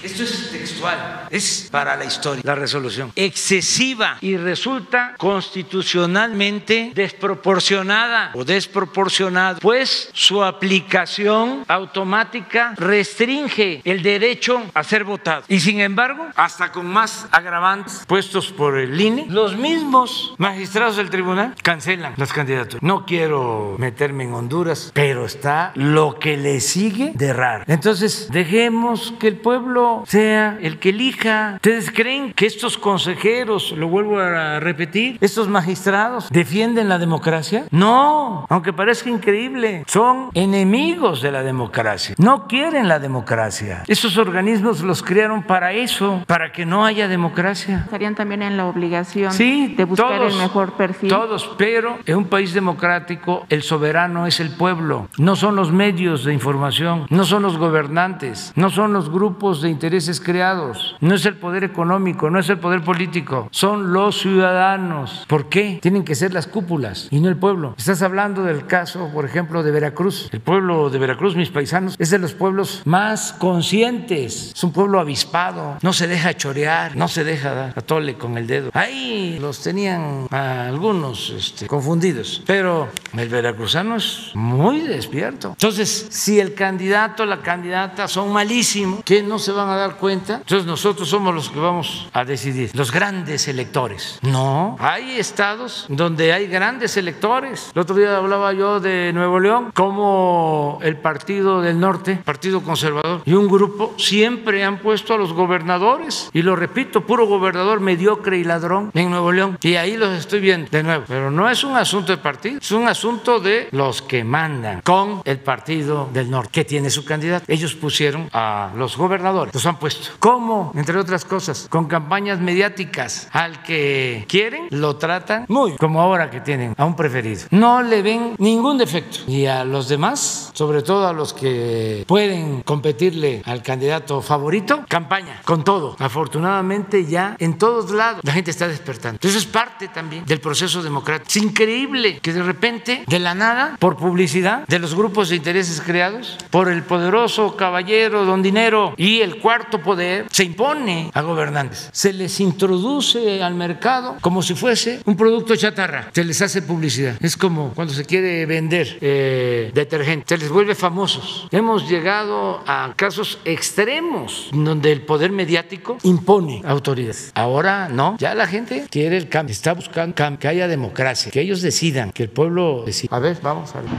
Esto es textual, es para la historia, la resolución. Excesiva y resulta constitucionalmente desproporcionada o desproporcionada, pues su aplicación automática restringe el derecho a ser votado. Y sin embargo, hasta con más agravantes puestos por el INE, los mismos magistrados del tribunal cancelan las candidaturas. No quiero meterme en Honduras, pero está lo que le sigue de raro. Entonces, dejemos que el pueblo sea el que elija. ¿Ustedes creen que estos consejeros, lo vuelvo a repetir, estos magistrados defienden la democracia? No, aunque parezca increíble, son enemigos de la democracia. No quieren la democracia. Esos organismos los crearon para eso, para que no haya democracia. Estarían también en la obligación Sí, de buscar todos, el mejor perfil. Todos, pero en un país democrático el soberano es el pueblo, no son los medios de información, no son los gobernantes, no son los grupos de intereses creados, no es el poder económico, no es el poder político, son los ciudadanos. ¿Por qué? Tienen que ser las cúpulas y no el pueblo. Estás hablando del caso, por ejemplo, de Veracruz. El pueblo de Veracruz, mis paisanos, es de los pueblos más conscientes. Es un pueblo avispado, no se deja chorear, no se deja dar a tole con el dedo. Ahí los tenían algunos este, confundidos, pero el veracruzano es muy despierto. Entonces, si el candidato, la candidata son malísimos, que no se van a dar cuenta, entonces nosotros somos los que vamos a decidir, los grandes electores. No, hay estados donde hay grandes electores. El otro día hablaba yo de Nuevo León, como el Partido del Norte, Partido Conservador, y un grupo siempre han puesto a los gobernadores, y lo repito, puro gobernador mediocre y ladrón en Nuevo León, y ahí los estoy viendo de nuevo. Pero no es un asunto de partido, es un asunto de los que mandan con el Partido del Norte, que tiene su candidato. Ellos pusieron a los gobernadores. Los han puesto. ¿Cómo? Entre otras cosas, con campañas mediáticas. Al que quieren, lo tratan muy como ahora que tienen a un preferido. No le ven ningún defecto. Y a los demás, sobre todo a los que pueden competirle al candidato favorito, campaña con todo. Afortunadamente ya en todos lados la gente está despertando. Eso es parte también del proceso democrático. Es increíble que de repente, de la nada, por publicidad de los grupos de intereses creados, por el poderoso caballero don dinero y el cuarto poder, se impone a gobernantes. Se les introduce al mercado como si fuese un producto chatarra. Se les hace publicidad. Es como cuando se quiere vender eh, detergente. Vuelve famosos. Hemos llegado a casos extremos donde el poder mediático impone autoridades. Ahora no. Ya la gente quiere el cambio. Está buscando que haya democracia. Que ellos decidan. Que el pueblo decida. A ver, vamos a ver.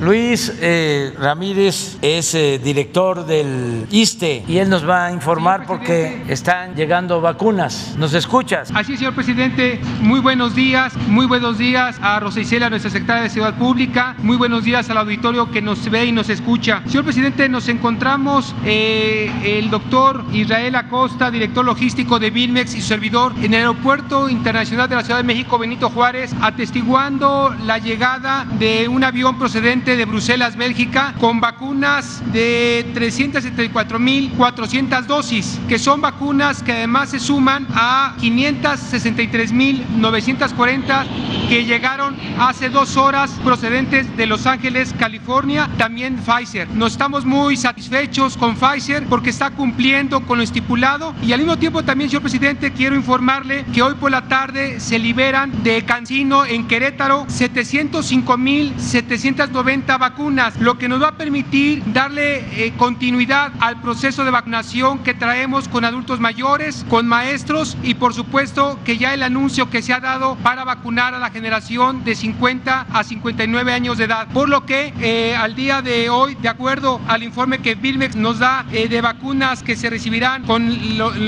Luis eh, Ramírez es eh, director del ISTE y él nos va a informar porque están llegando vacunas. ¿Nos escuchas? Así es, señor presidente. Muy buenos días. Muy buenos días a Rosa Isela, nuestra secretaria de Ciudad Pública. Muy buenos días al auditorio que nos ve y nos escucha. Señor presidente, nos encontramos eh, el doctor Israel Acosta, director logístico de Vilmex y servidor en el Aeropuerto Internacional de la Ciudad de México, Benito Juárez, atestiguando la llegada de un avión procedente de Bruselas, Bélgica, con vacunas de 374.400 dosis, que son vacunas que además se suman a 563.940 que llegaron hace dos horas procedentes de Los Ángeles, California, también Pfizer. Nos estamos muy satisfechos con Pfizer porque está cumpliendo con lo estipulado y al mismo tiempo también, señor presidente, quiero informarle que hoy por la tarde se liberan de Cancino en Querétaro 705.790 vacunas, lo que nos va a permitir darle eh, continuidad al proceso de vacunación que traemos con adultos mayores, con maestros y por supuesto que ya el anuncio que se ha dado para vacunar a la generación de 50 a 59 años de edad. Por lo que eh, al día de hoy, de acuerdo al informe que Bilmex nos da eh, de vacunas que se recibirán con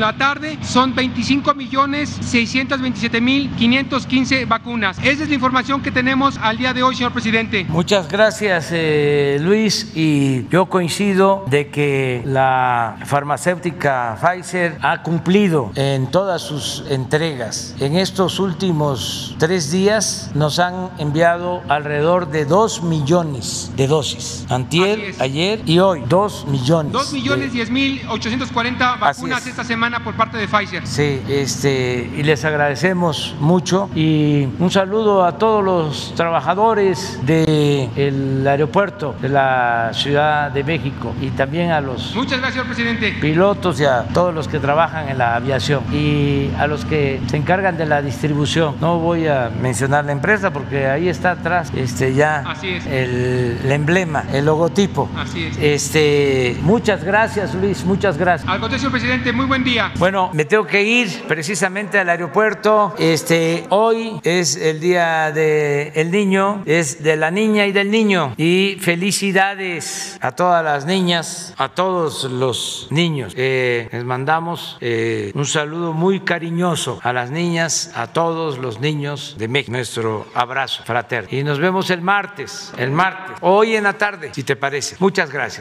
la tarde, son 25 millones 627 mil 515 vacunas. Esa es la información que tenemos al día de hoy, señor presidente. Muchas gracias, eh, Luis. Y yo coincido de que la farmacéutica Pfizer ha cumplido en todas sus entregas. En estos últimos tres días nos han enviado alrededor de 2 millones de dosis. Antier, ayer y hoy, 2 millones. 2 millones 10 mil 840 vacunas esta semana por parte de Pfizer. Sí, este, y les agradecemos mucho. Y un saludo a todos los trabajadores del aeropuerto de la Ciudad de México y también a los Muchas gracias, señor presidente. pilotos y a todos los que trabajan en la aviación y a los que se encargan de la distribución. No voy a mencionar la empresa porque ahí está atrás este, ya Así es. el, el emblema, el logotipo. Así es. Este, muchas gracias, Luis, muchas gracias. Al contrario, señor presidente, muy buen día. Bueno, me tengo que ir precisamente al aeropuerto. Este, hoy es el día del niño, es de la niña y del niño. Y felicidades a todas las niñas, a todos los niños. Eh, les mandamos eh, un saludo muy cariñoso a las niñas, a todos los niños de México. Nuestro abrazo fraterno. Y nos vemos el martes, el martes, hoy en la tarde, si te parece. Muchas gracias.